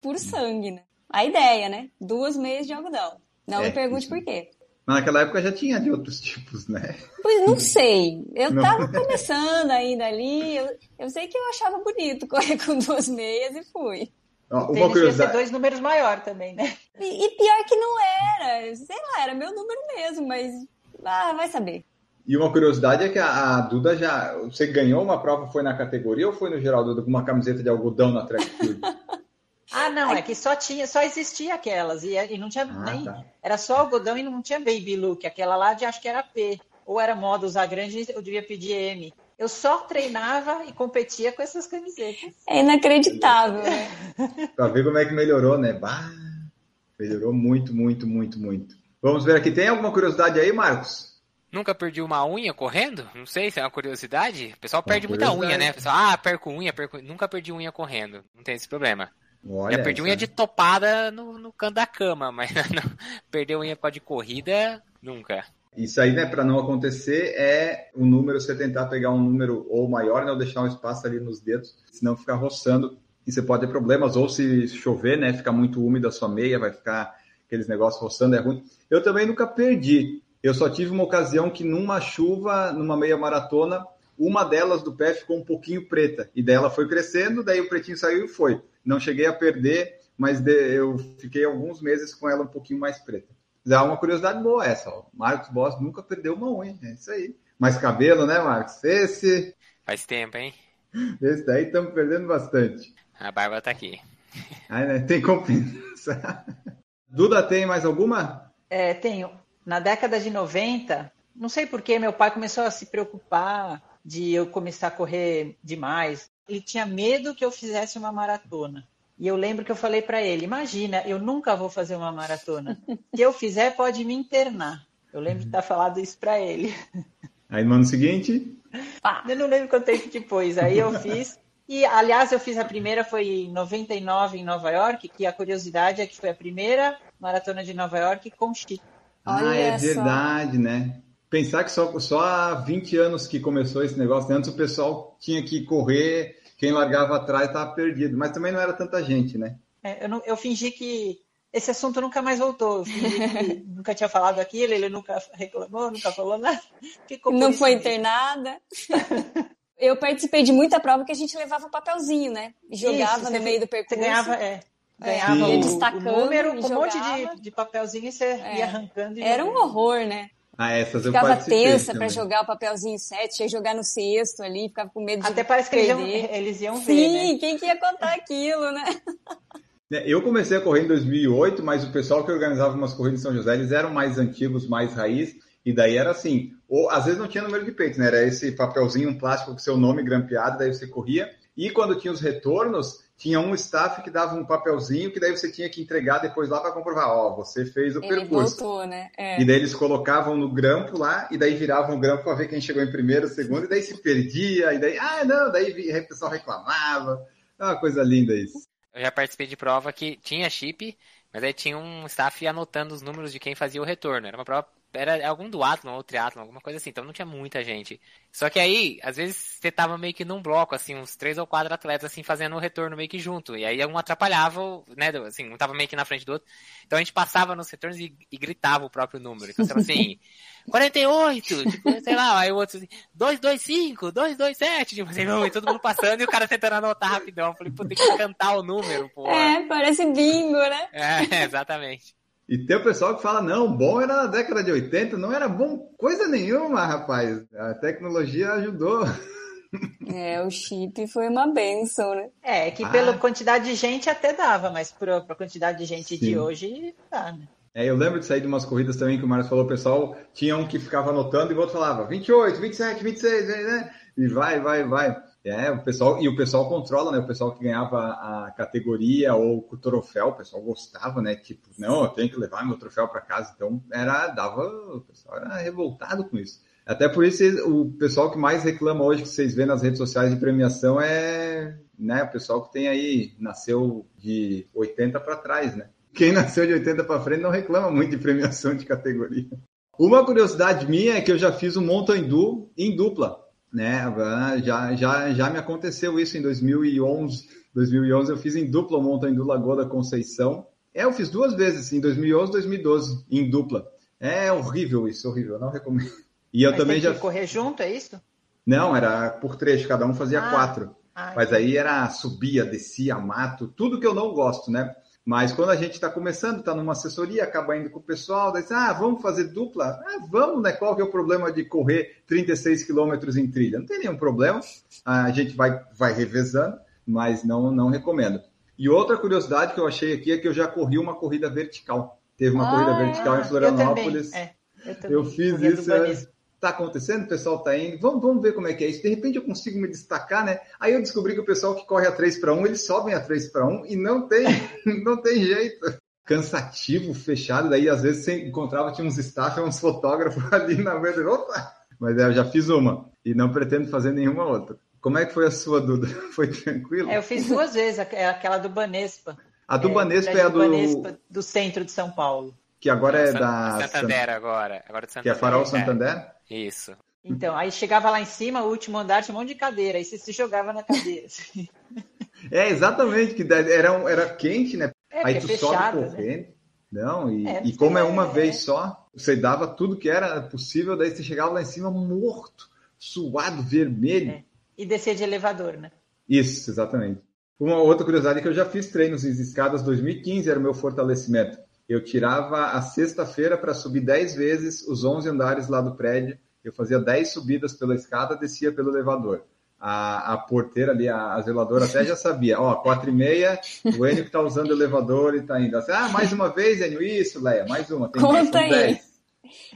puro sangue, né? A ideia, né? Duas meias de algodão. Não É, me pergunte por quê. Mas naquela época já tinha de outros tipos, né? Pois não sei. Eu Não. tava começando ainda ali. Eu, eu sei que eu achava bonito correr com duas meias e fui. Uma ser curiosidade. dois números maior também, né? E, e pior que não era. Sei lá, era meu número mesmo, mas. Ah, vai saber. E uma curiosidade é que a, a Duda já. Você ganhou uma prova, foi na categoria ou foi no geral, Duda, com uma camiseta de algodão na track field? Ah, não, é que só tinha, só existia aquelas e, e não tinha Ah, nem. tá. Era só algodão e não tinha baby look. Aquela lá de acho que era P. Ou era moda usar grande, eu devia pedir M. Eu só treinava e competia com essas camisetas. É inacreditável, né? pra ver como é que melhorou, né? Bah, melhorou muito, muito, muito, muito. Vamos ver aqui. Tem alguma curiosidade aí, Marcos? Nunca perdi uma unha correndo? Não sei se é uma curiosidade. O pessoal Uma perde muita unha, né? O pessoal, ah, perco unha, perco unha. Nunca perdi unha correndo. Não tem esse problema. Olha. Já perdi essa- unha de topada no, no canto da cama, mas não, perder unha por de corrida, nunca. Isso aí, né, para não acontecer, é o número, você tentar pegar um número ou maior, né, ou deixar um espaço ali nos dedos, senão ficar roçando e você pode ter problemas, ou se chover, né, ficar muito úmida a sua meia, vai ficar aqueles negócios roçando, é ruim. Eu também nunca perdi, eu só tive uma ocasião que numa chuva, numa meia maratona, uma delas do pé ficou um pouquinho preta, e daí ela foi crescendo, daí o pretinho saiu e foi. Não cheguei a perder, mas de, eu fiquei alguns meses com ela um pouquinho mais preta. É uma curiosidade boa essa, ó. Marcos Boss nunca perdeu uma unha, é isso aí. Mais cabelo, né, Marcos? Esse. Faz tempo, hein? Esse daí estamos perdendo bastante. A barba tá aqui. Ai, né? Tem compensa. Duda, tem mais alguma? É, tenho. Na década de 90, não sei porquê, meu pai começou a se preocupar de eu começar a correr demais. Ele tinha medo que eu fizesse uma maratona. E eu lembro que eu falei para ele: imagina, eu nunca vou fazer uma maratona. Se eu fizer, pode me internar. Eu lembro de ter falado isso para ele. Aí no ano seguinte? Eu não lembro quanto tempo depois. Aí eu fiz. E, aliás, eu fiz a primeira, foi em 99 em Nova York, que a curiosidade é que foi a primeira maratona de Nova York com Chico. Ah, é verdade, né? Pensar que só, só há 20 anos que começou esse negócio, antes o pessoal tinha que correr, quem largava atrás estava perdido, mas também não era tanta gente, né? É, eu, não, eu fingi que esse assunto nunca mais voltou. nunca tinha falado aquilo, ele nunca reclamou, nunca falou nada. Ficou não foi internada. Eu participei de muita prova que a gente levava papelzinho, né? Jogava Isso, no meio do percurso. Você ganhava, é, ganhava é, o, destacando, o número com um monte de, de papelzinho e você é. ia arrancando. E Era um horror, né? Ah, essas eu Ficava tensa para jogar o papelzinho 7, ia jogar no sexto ali, ficava com medo de Até parece perder. que eles iam, eles iam ver, Sim, né? quem que ia contar aquilo, né? É, eu comecei a correr em 2008, mas o pessoal que organizava umas corridas em São José, eles eram mais antigos, mais raiz, e daí era assim, ou às vezes não tinha número de peito, né? Era esse papelzinho, um plástico com seu nome grampeado, daí você corria. E quando tinha os retornos, tinha um staff que dava um papelzinho que daí você tinha que entregar depois lá para comprovar, ó, você fez o Ele percurso. Voltou, né? É. E daí eles colocavam no grampo lá, e daí viravam o grampo para ver quem chegou em primeiro, segundo, e daí se perdia, e daí, ah, não, daí o pessoal reclamava. É uma coisa linda isso. Eu já participei de prova que tinha chip, mas aí tinha um staff anotando os números de quem fazia o retorno. Era uma prova era algum duatlon ou triatlon, alguma coisa assim, então não tinha muita gente. Só que aí, às vezes, você tava meio que num bloco, assim, uns três ou quatro atletas, assim, fazendo o retorno meio que junto. E aí um atrapalhava, né, assim, um tava meio que na frente do outro. Então a gente passava nos retornos e, e gritava o próprio número. Então, assim, 48, tipo, sei lá, aí o outro assim, 225, 227, tipo assim, não, e todo mundo passando e o cara tentando anotar rapidão. Eu falei, pô, tem que cantar o número, pô. É, parece bingo, né? É, exatamente. E tem o pessoal que fala, não, bom era na década de 80, não era bom coisa nenhuma, rapaz. A tecnologia ajudou. É, o chip foi uma benção, né? É, que ah. pela quantidade de gente até dava, mas para a quantidade de gente Sim. de hoje, tá, né? É, eu lembro de sair de umas corridas também que o Marcos falou, o pessoal tinha um que ficava anotando e o outro falava 28, 27, 26, né? E vai, vai, vai. É, o pessoal, e o pessoal controla, né? O pessoal que ganhava a categoria ou o troféu, o pessoal gostava, né? Tipo, não, eu tenho que levar meu troféu para casa. Então, era, dava, o pessoal era revoltado com isso. Até por isso, o pessoal que mais reclama hoje que vocês vêem nas redes sociais de premiação é, né? O pessoal que tem aí, nasceu de 80 para trás, né? Quem nasceu de 80 para frente não reclama muito de premiação de categoria. Uma curiosidade minha é que eu já fiz um Mountain em dupla né? Já, já, já me aconteceu isso em 2011. 2011 eu fiz em dupla o Montanha do Lagoa da Conceição. É, eu fiz duas vezes, em 2011 e 2012, em dupla. É horrível isso, horrível, eu não recomendo. E eu Mas também já. correr junto, é isso? Não, era por trecho, cada um fazia ah, quatro. Ah, Mas aí era subia, descia, mato, tudo que eu não gosto, né? Mas quando a gente está começando, está numa assessoria, acaba indo com o pessoal, diz, ah, vamos fazer dupla? Ah, vamos, né? Qual que é o problema de correr 36 quilômetros em trilha? Não tem nenhum problema, a gente vai, vai revezando, mas não, não recomendo. E outra curiosidade que eu achei aqui é que eu já corri uma corrida vertical. Teve uma ah, corrida vertical em Florianópolis. Eu, é, eu, eu fiz isso está acontecendo, o pessoal está indo, vamos, vamos ver como é que é isso. De repente eu consigo me destacar, né? Aí eu descobri que o pessoal que corre a 3 para 1, eles sobem a 3 para 1 e não tem, não tem jeito. Cansativo, fechado, daí às vezes você encontrava, tinha uns staff, uns fotógrafos ali na beira, opa! Mas é, eu já fiz uma e não pretendo fazer nenhuma outra. Como é que foi a sua, Duda? Foi tranquilo? É, eu fiz duas vezes, é aquela do Banespa. A do é, Banespa é a do... Banespa, do centro de São Paulo. Que agora é, é da... Santander agora. agora Santander, que é Farol Santander? Isso. Então, aí chegava lá em cima, o último andar tinha um monte de cadeira, aí você se jogava na cadeira. Assim. É, exatamente, que era, era quente, né? É, aí é tu fechado, sobe correndo. Né? Não, e, é, e como é uma é, vez só, você dava tudo que era possível, daí você chegava lá em cima morto, suado, vermelho. E descer de elevador, né? Isso, exatamente. Uma outra curiosidade é que eu já fiz treinos em escadas 2015, era o meu fortalecimento. Eu tirava a sexta-feira para subir 10 vezes os 11 andares lá do prédio. Eu fazia 10 subidas pela escada, descia pelo elevador. A, a porteira ali, a, a, zeladora até já sabia. Ó, 4 e meia, o Enio que tá usando o elevador e tá indo. Assim, ah, mais uma vez, Enio? Isso, Leia, mais uma. Tem Conta aí. 10.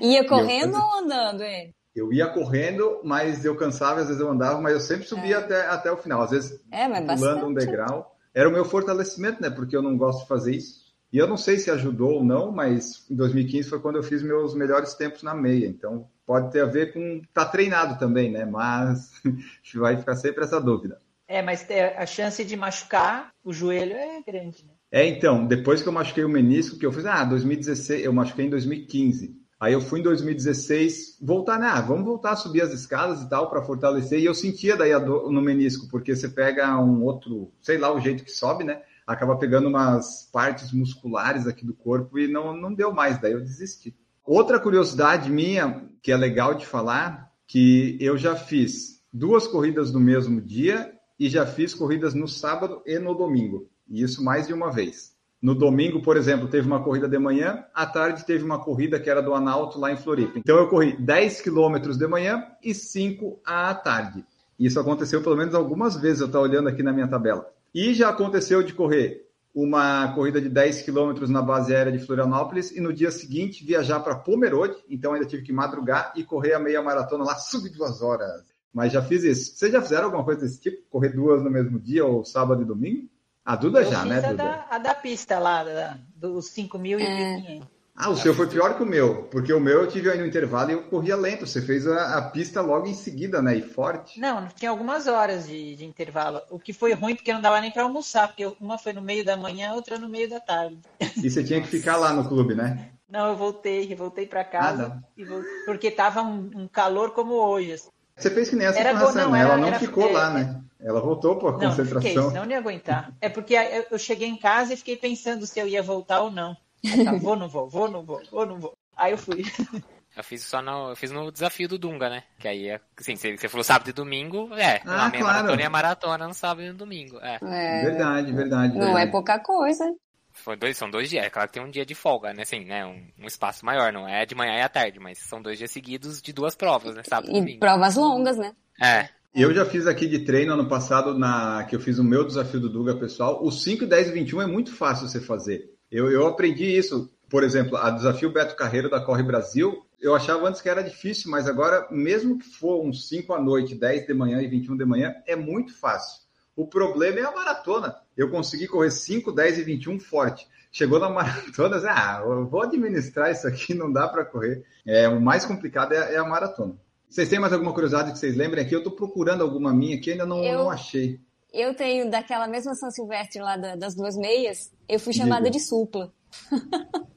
Ia correndo fazia... ou andando, Enio? Eu ia correndo, mas eu cansava, às vezes eu andava, mas eu sempre subia é. até, até o final. Às vezes é, pulando um degrau. Era o meu fortalecimento, né? Porque eu não gosto de fazer isso. E eu não sei se ajudou ou não, mas em 2015 foi quando eu fiz meus melhores tempos na meia. Então pode ter a ver com tá treinado também, né? Mas vai ficar sempre essa dúvida. É, mas a chance de machucar o joelho é grande, né? É, então, depois que eu machuquei o menisco, que eu fiz, ah, 2016, eu machuquei em 2015. Aí eu fui em 2016 voltar, né? Ah, vamos voltar a subir as escadas e tal para fortalecer. E eu sentia daí dor no menisco, porque você pega um outro, sei lá o jeito que sobe, né? Acaba pegando umas partes musculares aqui do corpo e não, não deu mais, daí eu desisti. Outra curiosidade minha, que é legal de falar, que eu já fiz duas corridas no mesmo dia e já fiz corridas no sábado e no domingo. E isso mais de uma vez. No domingo, por exemplo, teve uma corrida de manhã, à tarde teve uma corrida que era do Analto lá em Floripa. Então eu corri 10 quilômetros de manhã e 5 à tarde. Isso aconteceu pelo menos algumas vezes, eu estou olhando aqui na minha tabela. E já aconteceu de correr uma corrida de 10 quilômetros na base aérea de Florianópolis e no dia seguinte viajar para Pomerode, então ainda tive que madrugar e correr a meia maratona lá sub duas horas. Mas já fiz isso. Vocês já fizeram alguma coisa desse tipo? Correr duas no mesmo dia ou sábado e domingo? A Duda eu já, né, a Duda? Da, a da pista lá, da, dos 5.500. É. Ah, o seu foi pior que o meu, porque o meu eu tive aí no intervalo e eu corria lento. Você fez a, a pista logo em seguida, né? E forte. Não, tinha algumas horas de, de intervalo. O que foi ruim porque não dava nem para almoçar, porque uma foi no meio da manhã, outra no meio da tarde. E você tinha que ficar lá no clube, né? Não, eu voltei, voltei para casa, ah, voltei, porque tava um, um, calor como hoje. Assim. Você fez que nem essa era, não, né? Ela não era, ficou lá, né? Ela voltou por concentração. Não, fiquei, senão não ia aguentar. É porque eu cheguei em casa e fiquei pensando se eu ia voltar ou não. Tá, vou, não vou, vou, não vou, vou, não vou. Aí eu fui. Eu fiz só no, eu fiz no desafio do Dunga, né? Que aí, assim, você falou sábado e domingo, é, ah, a meia claro. maratona e a maratona no sábado e no domingo, é. é. Verdade, verdade. Não verdade. é pouca coisa. Foi dois, são dois dias, é claro que tem um dia de folga, né? Assim, né? Um, um, espaço maior, não é de manhã e à tarde, mas são dois dias seguidos de duas provas, né? Sábado e domingo. provas longas, né? É. Eu já fiz aqui de treino ano passado, na que eu fiz o meu desafio do Duga pessoal. O 5, 10 e 21 é muito fácil você fazer. Eu, eu aprendi isso. Por exemplo, a desafio Beto Carreiro da Corre Brasil, eu achava antes que era difícil, mas agora, mesmo que for uns 5 à noite, 10 de manhã e 21 de manhã, é muito fácil. O problema é a maratona. Eu consegui correr 5, 10 e 21 forte. Chegou na maratona, ah, eu vou administrar isso aqui, não dá para correr. É, o mais complicado é, é a maratona. Vocês têm mais alguma curiosidade que vocês lembrem aqui? Eu estou procurando alguma minha que ainda não, eu, não achei. Eu tenho daquela mesma São Silvestre lá da, das duas meias, eu fui chamada Digo. de supla.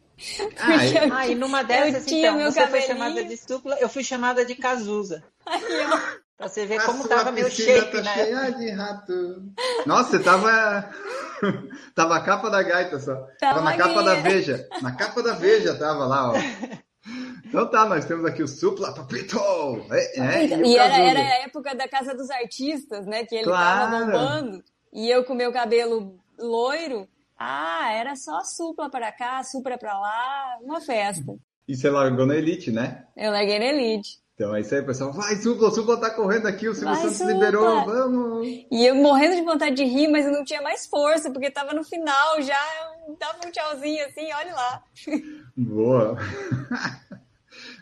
Ah, eu, e numa dessas, então, você cabelinho. foi chamada de supla, eu fui chamada de Cazuza. Pra você ver a como tava meu shape, tá né? cheia de rato. Nossa, você tava. tava a capa da gaita só. Tava, tava na capa da Veja. Na capa da Veja tava lá, ó. Então tá, nós temos aqui o Supla Papito! É, é, e, e era, era, a época da Casa dos Artistas, né? Que ele claro. tava bombando. E eu com meu cabelo loiro, ah, era só supla para cá, supra para lá, uma festa. E você largou na Elite, né? Eu larguei na Elite. Então é isso aí, pessoal. Vai, Supla, Supla tá correndo aqui, o Silvio Vai, Santos supla. liberou, vamos! E eu morrendo de vontade de rir, mas eu não tinha mais força, porque tava no final já, dava um tchauzinho assim, olha lá. Boa!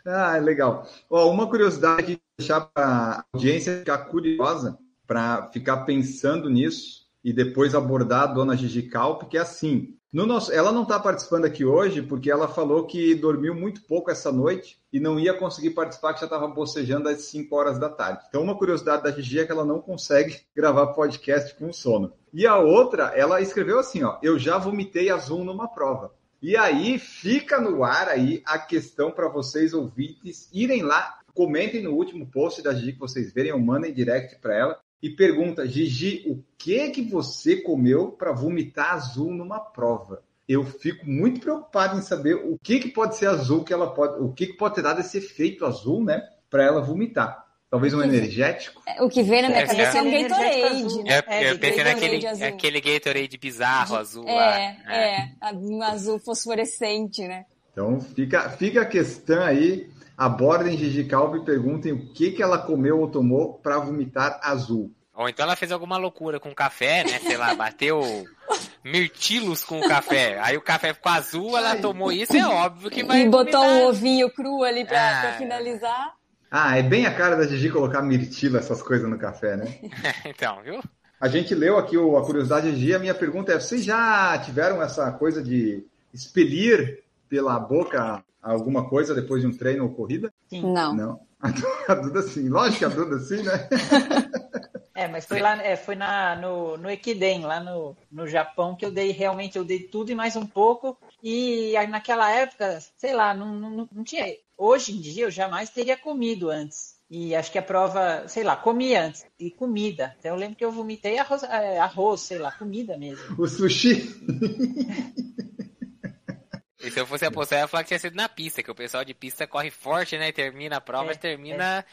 Ah, legal. Ó, uma curiosidade, deixar para a audiência ficar curiosa, para ficar pensando nisso e depois abordar a dona Gigi Calp, que é assim. No nosso, ela não está participando aqui hoje porque ela falou que dormiu muito pouco essa noite e não ia conseguir participar, que já estava bocejando às 5 horas da tarde. Então, uma curiosidade da Gigi é que ela não consegue gravar podcast com sono. E a outra, ela escreveu assim: ó, eu já vomitei azul numa prova. E aí fica no ar aí a questão para vocês ouvintes irem lá, comentem no último post da Gigi que vocês verem, ou mandem direct para ela e pergunta, Gigi, o que que você comeu para vomitar azul numa prova? Eu fico muito preocupado em saber o que que pode ser azul que ela pode, o que que pode ter dado esse efeito azul, né, para ela vomitar. Talvez um energético? O que vem na minha É, cabeça é um aquele energético Gatorade. azul. né? Eu, É, eu pensei naquele azul. aquele Gatorade bizarro, azul lá. É, é, um azul fosforescente, né? Então fica, fica a questão aí. Abordem Gigi Calvo e perguntem o que, que ela comeu ou tomou para vomitar azul. Ou então ela fez alguma loucura com o café, né? Sei lá, bateu mirtilos com o café. Aí o café ficou azul, ela tomou isso, é óbvio que vai. E botou um vomitar. ovinho cru ali pra, Ah. pra finalizar. Ah, é bem a cara da Gigi colocar mirtilo, essas coisas no café, né? então, viu? A gente leu aqui o- a curiosidade de Gigi. A minha pergunta é: vocês já tiveram essa coisa de expelir pela boca alguma coisa depois de um treino ou corrida? Não. Não. A Duda sim, lógico que a Duda sim, né? É, mas foi lá, é, foi na, no, no Ekiden, lá no, no Japão, que eu dei realmente, eu dei tudo e mais um pouco. E aí, naquela época, sei lá, não, não, não tinha. Hoje em dia eu jamais teria comido antes. E acho que a prova, sei lá, comia antes. E comida. Então eu lembro que eu vomitei arroz, é, arroz sei lá, comida mesmo. O sushi. E se eu fosse apostar, eu ia falar que tinha sido na pista, que o pessoal de pista corre forte, né? E termina a prova, É, termina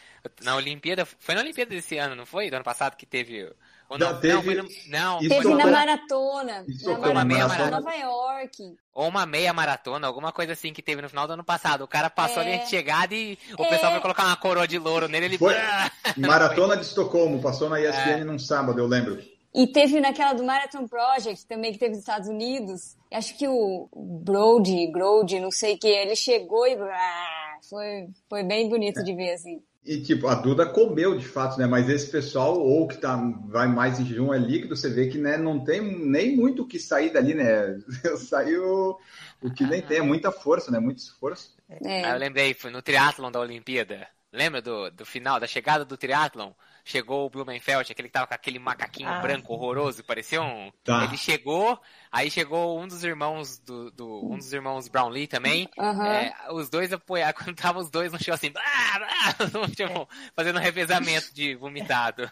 na Olimpíada. Foi na Olimpíada desse ano, não foi? Do ano passado que teve. Ou Não, não, teve- não, foi no, não, Teve foi na maratona. Isso Na maratona meia de maratona. Nova York. Ou uma meia maratona, alguma coisa assim que teve no final do ano passado. O cara passou É. a linha de chegada e o É. pessoal foi colocar uma coroa de louro nele, ele. Foi. Maratona de Estocolmo, passou na ESPN num sábado, eu lembro. E teve naquela do Marathon Project também, que teve nos Estados Unidos. Acho que o Brody, Grody, não sei o que, ele chegou e. ah, Foi, foi bem bonito de ver, assim. E tipo, a Duda comeu de fato, né? Mas esse pessoal, ou que tá, vai mais em jejum, é líquido, você vê que né, não tem nem muito o que sair dali, né? Saiu o que nem tem, é muita força, né? Muito esforço. É. Aí eu lembrei, foi no triatlon da Olimpíada. Lembra do, do final, da chegada do triatlon? Chegou o Blumenfeld, aquele que tava com aquele macaquinho Ah. branco horroroso, parecia um. Tá. Ele chegou, aí chegou um dos irmãos do. do- um dos irmãos Brownlee também. Aham. É, os dois apoiaram, quando estavam os dois no chão assim, "Ah, ah", tipo, fazendo um revezamento de vomitado.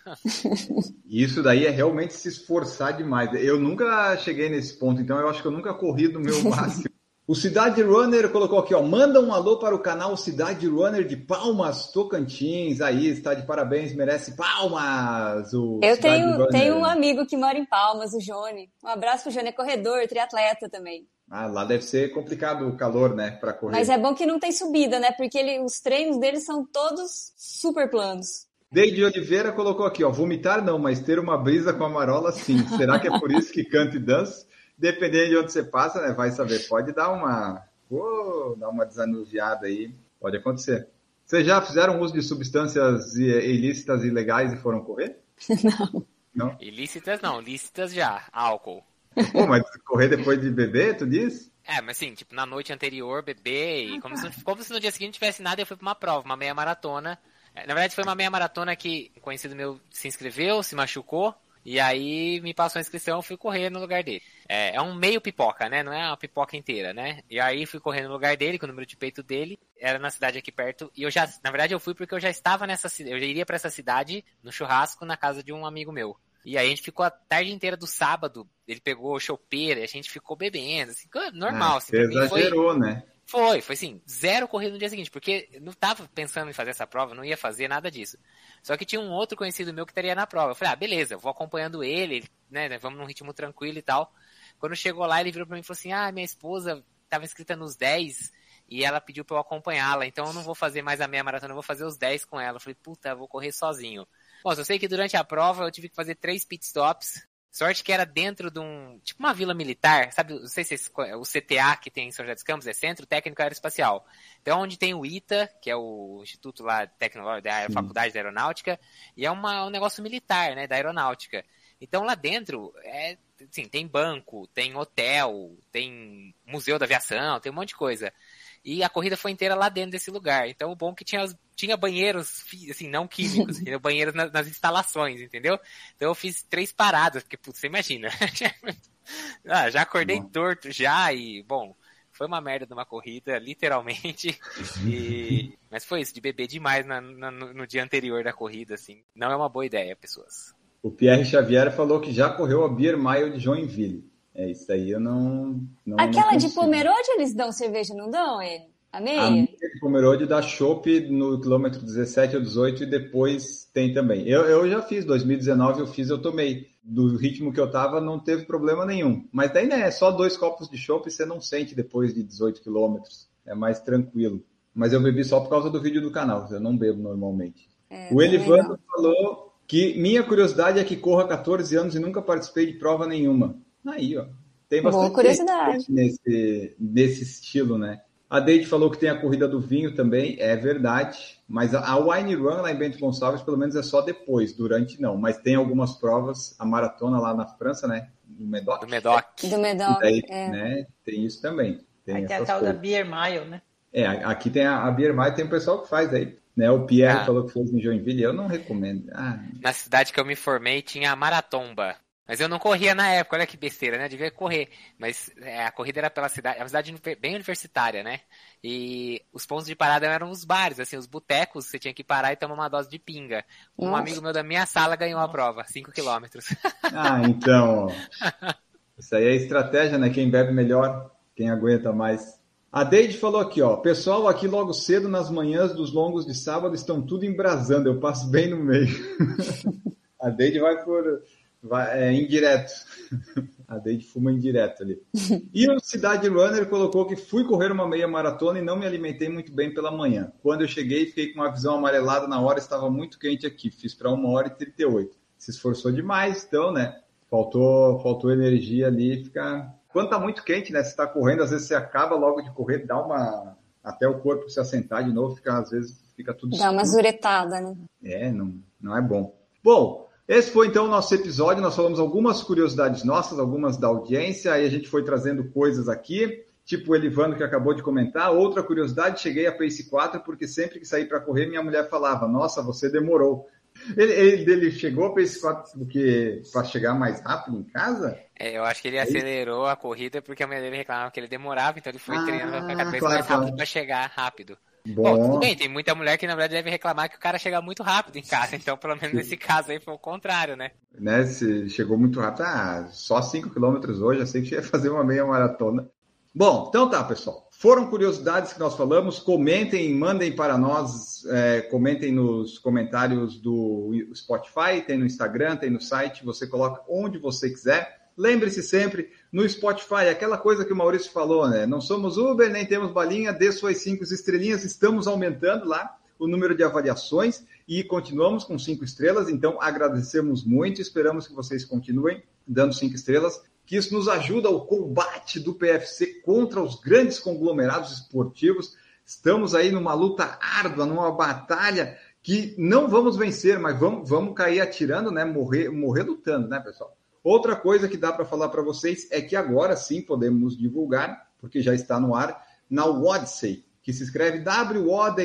E isso daí é realmente se esforçar demais. Eu nunca cheguei nesse ponto, então eu acho que eu nunca corri do meu máximo. O Cidade Runner colocou aqui, ó, manda um alô para o canal Cidade Runner de Palmas, Tocantins. Aí, está de parabéns, merece palmas. O Eu Cidade tenho, Runner. tenho um amigo que mora em Palmas, o Jone. Um abraço pro Jone, é corredor, triatleta também. Ah, lá deve ser complicado o calor, né, para correr. Mas é bom que não tem subida, né? Porque ele, os treinos dele são todos super planos. Deide Oliveira colocou aqui, ó, vomitar não, mas ter uma brisa com a marola sim. Será que é por isso que canta e dança? Dependendo de onde você passa, né, vai saber. Pode dar uma, dar uma desanuviada aí, pode acontecer. Vocês já fizeram uso de substâncias ilícitas e ilegais e foram correr? Não. Não? Ilícitas não, lícitas já, álcool. Pô, mas correr depois de beber, tu diz? É, mas assim, tipo, na noite anterior, beber, e como, se, como se no dia seguinte não tivesse nada, eu fui pra uma prova, uma meia maratona. É, Na verdade, foi uma meia maratona que um conhecido meu se inscreveu, se machucou, e aí me passou a inscrição, eu fui correr no lugar dele. É, é um meio pipoca, né? Não é uma pipoca inteira, né? E aí fui correr no lugar dele, com o número de peito dele, era na cidade aqui perto, e eu já, na verdade, eu fui porque eu já estava nessa cidade, eu já iria pra essa cidade no churrasco na casa de um amigo meu. E aí a gente ficou a tarde inteira do sábado, ele pegou chopeira, e a gente ficou bebendo, assim, normal, Ah, assim, mim foi- exagerou, né? Foi, foi assim, zero corrida no dia seguinte, porque não tava pensando em fazer essa prova, não ia fazer nada disso. Só que tinha um outro conhecido meu que estaria na prova. Eu falei, ah, beleza, vou acompanhando ele, né, vamos num ritmo tranquilo e tal. Quando chegou lá, ele virou pra mim e falou assim, ah, minha esposa tava inscrita nos 10 e ela pediu pra eu acompanhá-la, então eu não vou fazer mais a meia maratona, eu vou fazer os 10 com ela. Eu falei, puta, eu vou correr sozinho. Bom, eu sei que durante a prova eu tive que fazer três pit stops, Sorte que era dentro de um. Tipo uma vila militar, sabe? Não sei se esse, o CTA que tem em São José dos Campos é Centro Técnico Aeroespacial. Então, onde tem o ITA, que é o Instituto lá tecnológico da Sim. Faculdade da Aeronáutica, e é uma, um negócio militar, né? Da aeronáutica. Então lá dentro é. Assim, tem banco, tem hotel, tem museu da aviação, tem um monte de coisa. E a corrida foi inteira lá dentro desse lugar. Então o bom é que tinha, tinha banheiros, assim, não químicos, tinha banheiros nas, nas instalações, entendeu? Então eu fiz três paradas, porque, putz, você imagina. ah, já acordei Bom. torto já e, bom, foi uma merda de uma corrida, literalmente. E... Mas foi isso, de beber demais na- na- no, no dia anterior da corrida, assim. Não é uma boa ideia, pessoas. O Pierre Xavier falou que já correu a Beer Mile de Joinville. É isso aí, eu não. não Aquela não de. Pomerode eles dão cerveja, não dão, ele? A meia? A meia de Pomerode dá chope no quilômetro 17 ou 18 e depois tem também. Eu, eu já fiz, 2019 eu fiz, eu tomei. Do ritmo que eu tava, não teve problema nenhum. Mas daí, né, é só dois copos de chope você não sente depois de 18 quilômetros. É mais tranquilo. Mas eu bebi só por causa do vídeo do canal, eu não bebo normalmente. É, o Elivando falou que minha curiosidade é que corro há 14 anos e nunca participei de prova nenhuma. Aí, ó. Tem Boa bastante curiosidade. gente nesse, nesse estilo, né? A Deide falou que tem a corrida do vinho também, é verdade. Mas a a Wine Run lá em Bento Gonçalves, pelo menos é só depois, durante não. Mas tem algumas provas, a maratona lá na França, né? No Medoc. Do Medoc. Do Medoc. daí, é. né, tem isso também. Tem Aí tem a tal da coisas. Beer Mile, né? É, aqui tem a, a Beer Mile, tem o pessoal que faz aí. Né? O Pierre Ah. falou que fez em Joinville, eu não recomendo. Ah, Na cidade que eu me formei tinha a Maratomba. Mas eu não corria na época, olha que besteira, né? Devia correr. Mas é, a corrida era pela cidade, é uma cidade bem universitária, né? E os pontos de parada eram os bares, assim, os botecos, você tinha que parar e tomar uma dose de pinga. Um Nossa. amigo meu da minha sala ganhou a prova, 5 quilômetros. Ah, então. Isso aí é estratégia, né? Quem bebe melhor, quem aguenta mais. A Deide falou aqui, ó. Pessoal, aqui logo cedo, nas manhãs dos longos de sábado, estão tudo embrasando. Eu passo bem no meio. A Deide vai por. Vai, é indireto. A Deide fuma indireto ali. E o Cidade Runner colocou que fui correr uma meia maratona e não me alimentei muito bem pela manhã. Quando eu cheguei, fiquei com uma visão amarelada na hora, estava muito quente aqui. Fiz para 1 hora e 38. Se esforçou demais, então, né? Faltou, faltou energia ali, fica. Quando tá muito quente, né? Você tá correndo, às vezes você acaba logo de correr, dá uma. Até o corpo se assentar de novo, fica, às vezes fica tudo Dá uma escuro. zuretada, né? É, não, não é bom. Bom, esse foi então o nosso episódio. Nós falamos algumas curiosidades nossas, algumas da audiência, aí a gente foi trazendo coisas aqui, tipo o Elivando que acabou de comentar. Outra curiosidade, cheguei a Pace 4 porque sempre que saí para correr, minha mulher falava: Nossa, você demorou. Ele, ele, ele chegou a Pace 4 porque para chegar mais rápido em casa? É, eu acho que ele acelerou a corrida porque a mulher dele reclamava que ele demorava, então ele foi Ah, treinando cada vez claro, mais rápido claro. pra chegar rápido. Bom, Bom, tudo bem, tem muita mulher que na verdade deve reclamar que o cara chega muito rápido em casa, então pelo menos nesse caso aí foi o contrário, né? né? Se chegou muito rápido, ah, só 5 quilômetros hoje, achei que ia fazer uma meia maratona. Bom, então tá, pessoal. Foram curiosidades que nós falamos. Comentem, mandem para nós, é, comentem nos comentários do Spotify, tem no Instagram, tem no site, você coloca onde você quiser. Lembre-se sempre, no Spotify, aquela coisa que o Maurício falou, né? Não somos Uber, nem temos balinha, dê suas cinco estrelinhas, estamos aumentando lá o número de avaliações e continuamos com cinco estrelas, então agradecemos muito, esperamos que vocês continuem dando cinco estrelas, que isso nos ajuda ao combate do PFC contra os grandes conglomerados esportivos. Estamos aí numa luta árdua, numa batalha que não vamos vencer, mas vamos, vamos cair atirando, né? Morrer, morrer lutando, né, pessoal? Outra coisa que dá para falar para vocês é que agora sim podemos divulgar, porque já está no ar, na Wodsey, que se escreve W-O-D-Y-S-S-E-Y.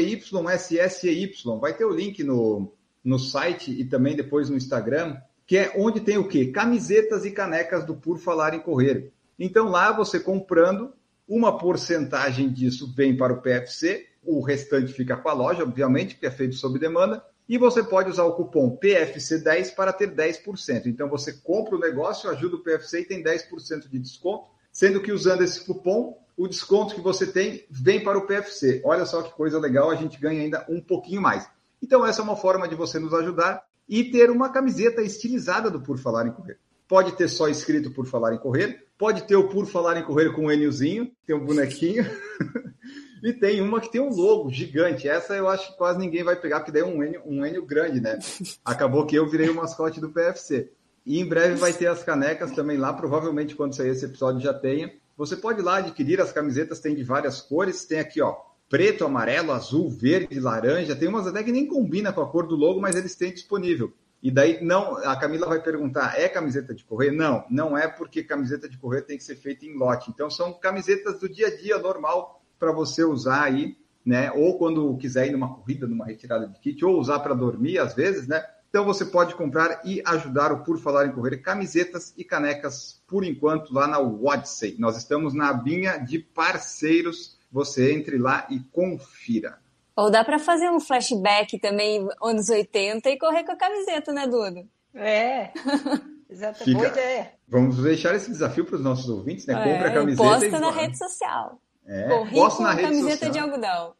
Vai ter o link no, no site e também depois no Instagram, que é onde tem o quê? Camisetas e canecas do Por Falar em Correr. Então lá você comprando, uma porcentagem disso vem para o PFC, o restante fica com a loja, obviamente, porque é feito sob demanda, e você pode usar o cupom PFC10 para ter 10%. Então você compra o negócio, ajuda o PFC e tem 10% de desconto, sendo que usando esse cupom, o desconto que você tem vem para o PFC. Olha só que coisa legal, a gente ganha ainda um pouquinho mais. Então essa é uma forma de você nos ajudar e ter uma camiseta estilizada do Por Falar em Correr. Pode ter só escrito Por Falar em Correr, pode ter o Por Falar em Correr com o Eniozinho, tem um bonequinho. E tem uma que tem um logo gigante. Essa eu acho que quase ninguém vai pegar, porque daí é um Enio, um Enio grande, né? Acabou que eu virei o mascote do PFC. E em breve vai ter as canecas também lá, provavelmente quando sair esse episódio já tenha. Você pode ir lá adquirir as camisetas, tem de várias cores. Tem aqui, ó, preto, amarelo, azul, verde, laranja. Tem umas até que nem combina com a cor do logo, mas eles têm disponível. E daí, não, a Camila vai perguntar, é camiseta de correr? Não, não é porque camiseta de correr tem que ser feita em lote. Então, são camisetas do dia a dia normal para você usar aí, né? Ou quando quiser ir numa corrida, numa retirada de kit, ou usar para dormir às vezes, né? Então você pode comprar e ajudar o Por Falar em Correr camisetas e canecas por enquanto lá na Wodsey. Nós estamos na abinha de parceiros. Você entre lá e confira. Ou dá para fazer um flashback também, anos 80, e correr com a camiseta, né, Duda? É, exato. Fica- Boa ideia. Vamos deixar esse desafio para os nossos ouvintes, né? Compre a É, camiseta posta e na rede social. É, Corri posto com na rede camiseta social. de algodão.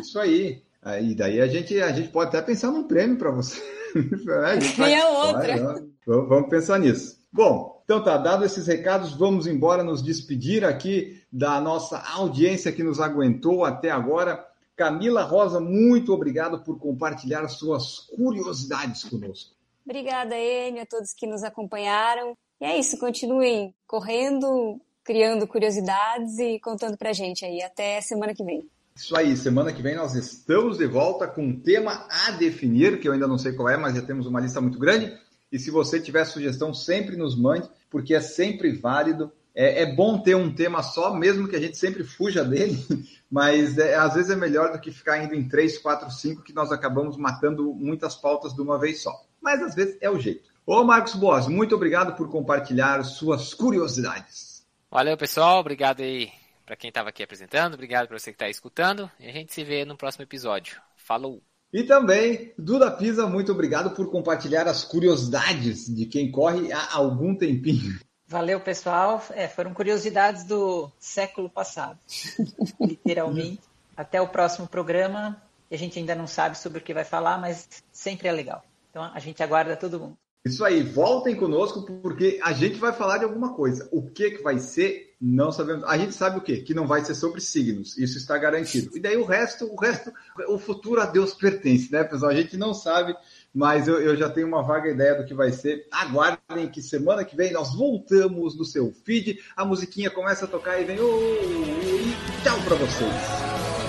Isso aí. E daí a gente, a gente pode até pensar num prêmio para você. é, a outra. Vai, vamos pensar nisso. Bom, então tá, dado esses recados, vamos embora nos despedir aqui da nossa audiência que nos aguentou até agora. Camila Rosa, muito obrigado por compartilhar suas curiosidades conosco. Obrigada, Enio, a todos que nos acompanharam. E é isso, continuem correndo, criando curiosidades e contando pra gente aí. Até semana que vem. Isso aí, semana que vem nós estamos de volta com um tema a definir, que eu ainda não sei qual é, mas já temos uma lista muito grande. E se você tiver sugestão, sempre nos mande, porque é sempre válido. É, é bom ter um tema só, mesmo que a gente sempre fuja dele, mas é, às vezes é melhor do que ficar indo em três, quatro, cinco, que nós acabamos matando muitas pautas de uma vez só. Mas às vezes é o jeito. Ô Marcos Boas, muito obrigado por compartilhar suas curiosidades. Valeu, pessoal. Obrigado aí para quem estava aqui apresentando. Obrigado para você que está escutando. E a gente se vê no próximo episódio. Falou! E também, Duda Pisa, muito obrigado por compartilhar as curiosidades de quem corre há algum tempinho. Valeu, pessoal. É, foram curiosidades do século passado, literalmente. Até o próximo programa. A gente ainda não sabe sobre o que vai falar, mas sempre é legal. Então a gente aguarda todo mundo. Isso aí, voltem conosco porque a gente vai falar de alguma coisa. O que, que vai ser, não sabemos. A gente sabe o quê? Que não vai ser sobre signos. Isso está garantido. E daí o resto, o resto, o futuro a Deus pertence, né, pessoal? A gente não sabe, mas eu, eu já tenho uma vaga ideia do que vai ser. Aguardem que semana que vem nós voltamos no seu feed. A musiquinha começa a tocar e vem. E tchau para vocês.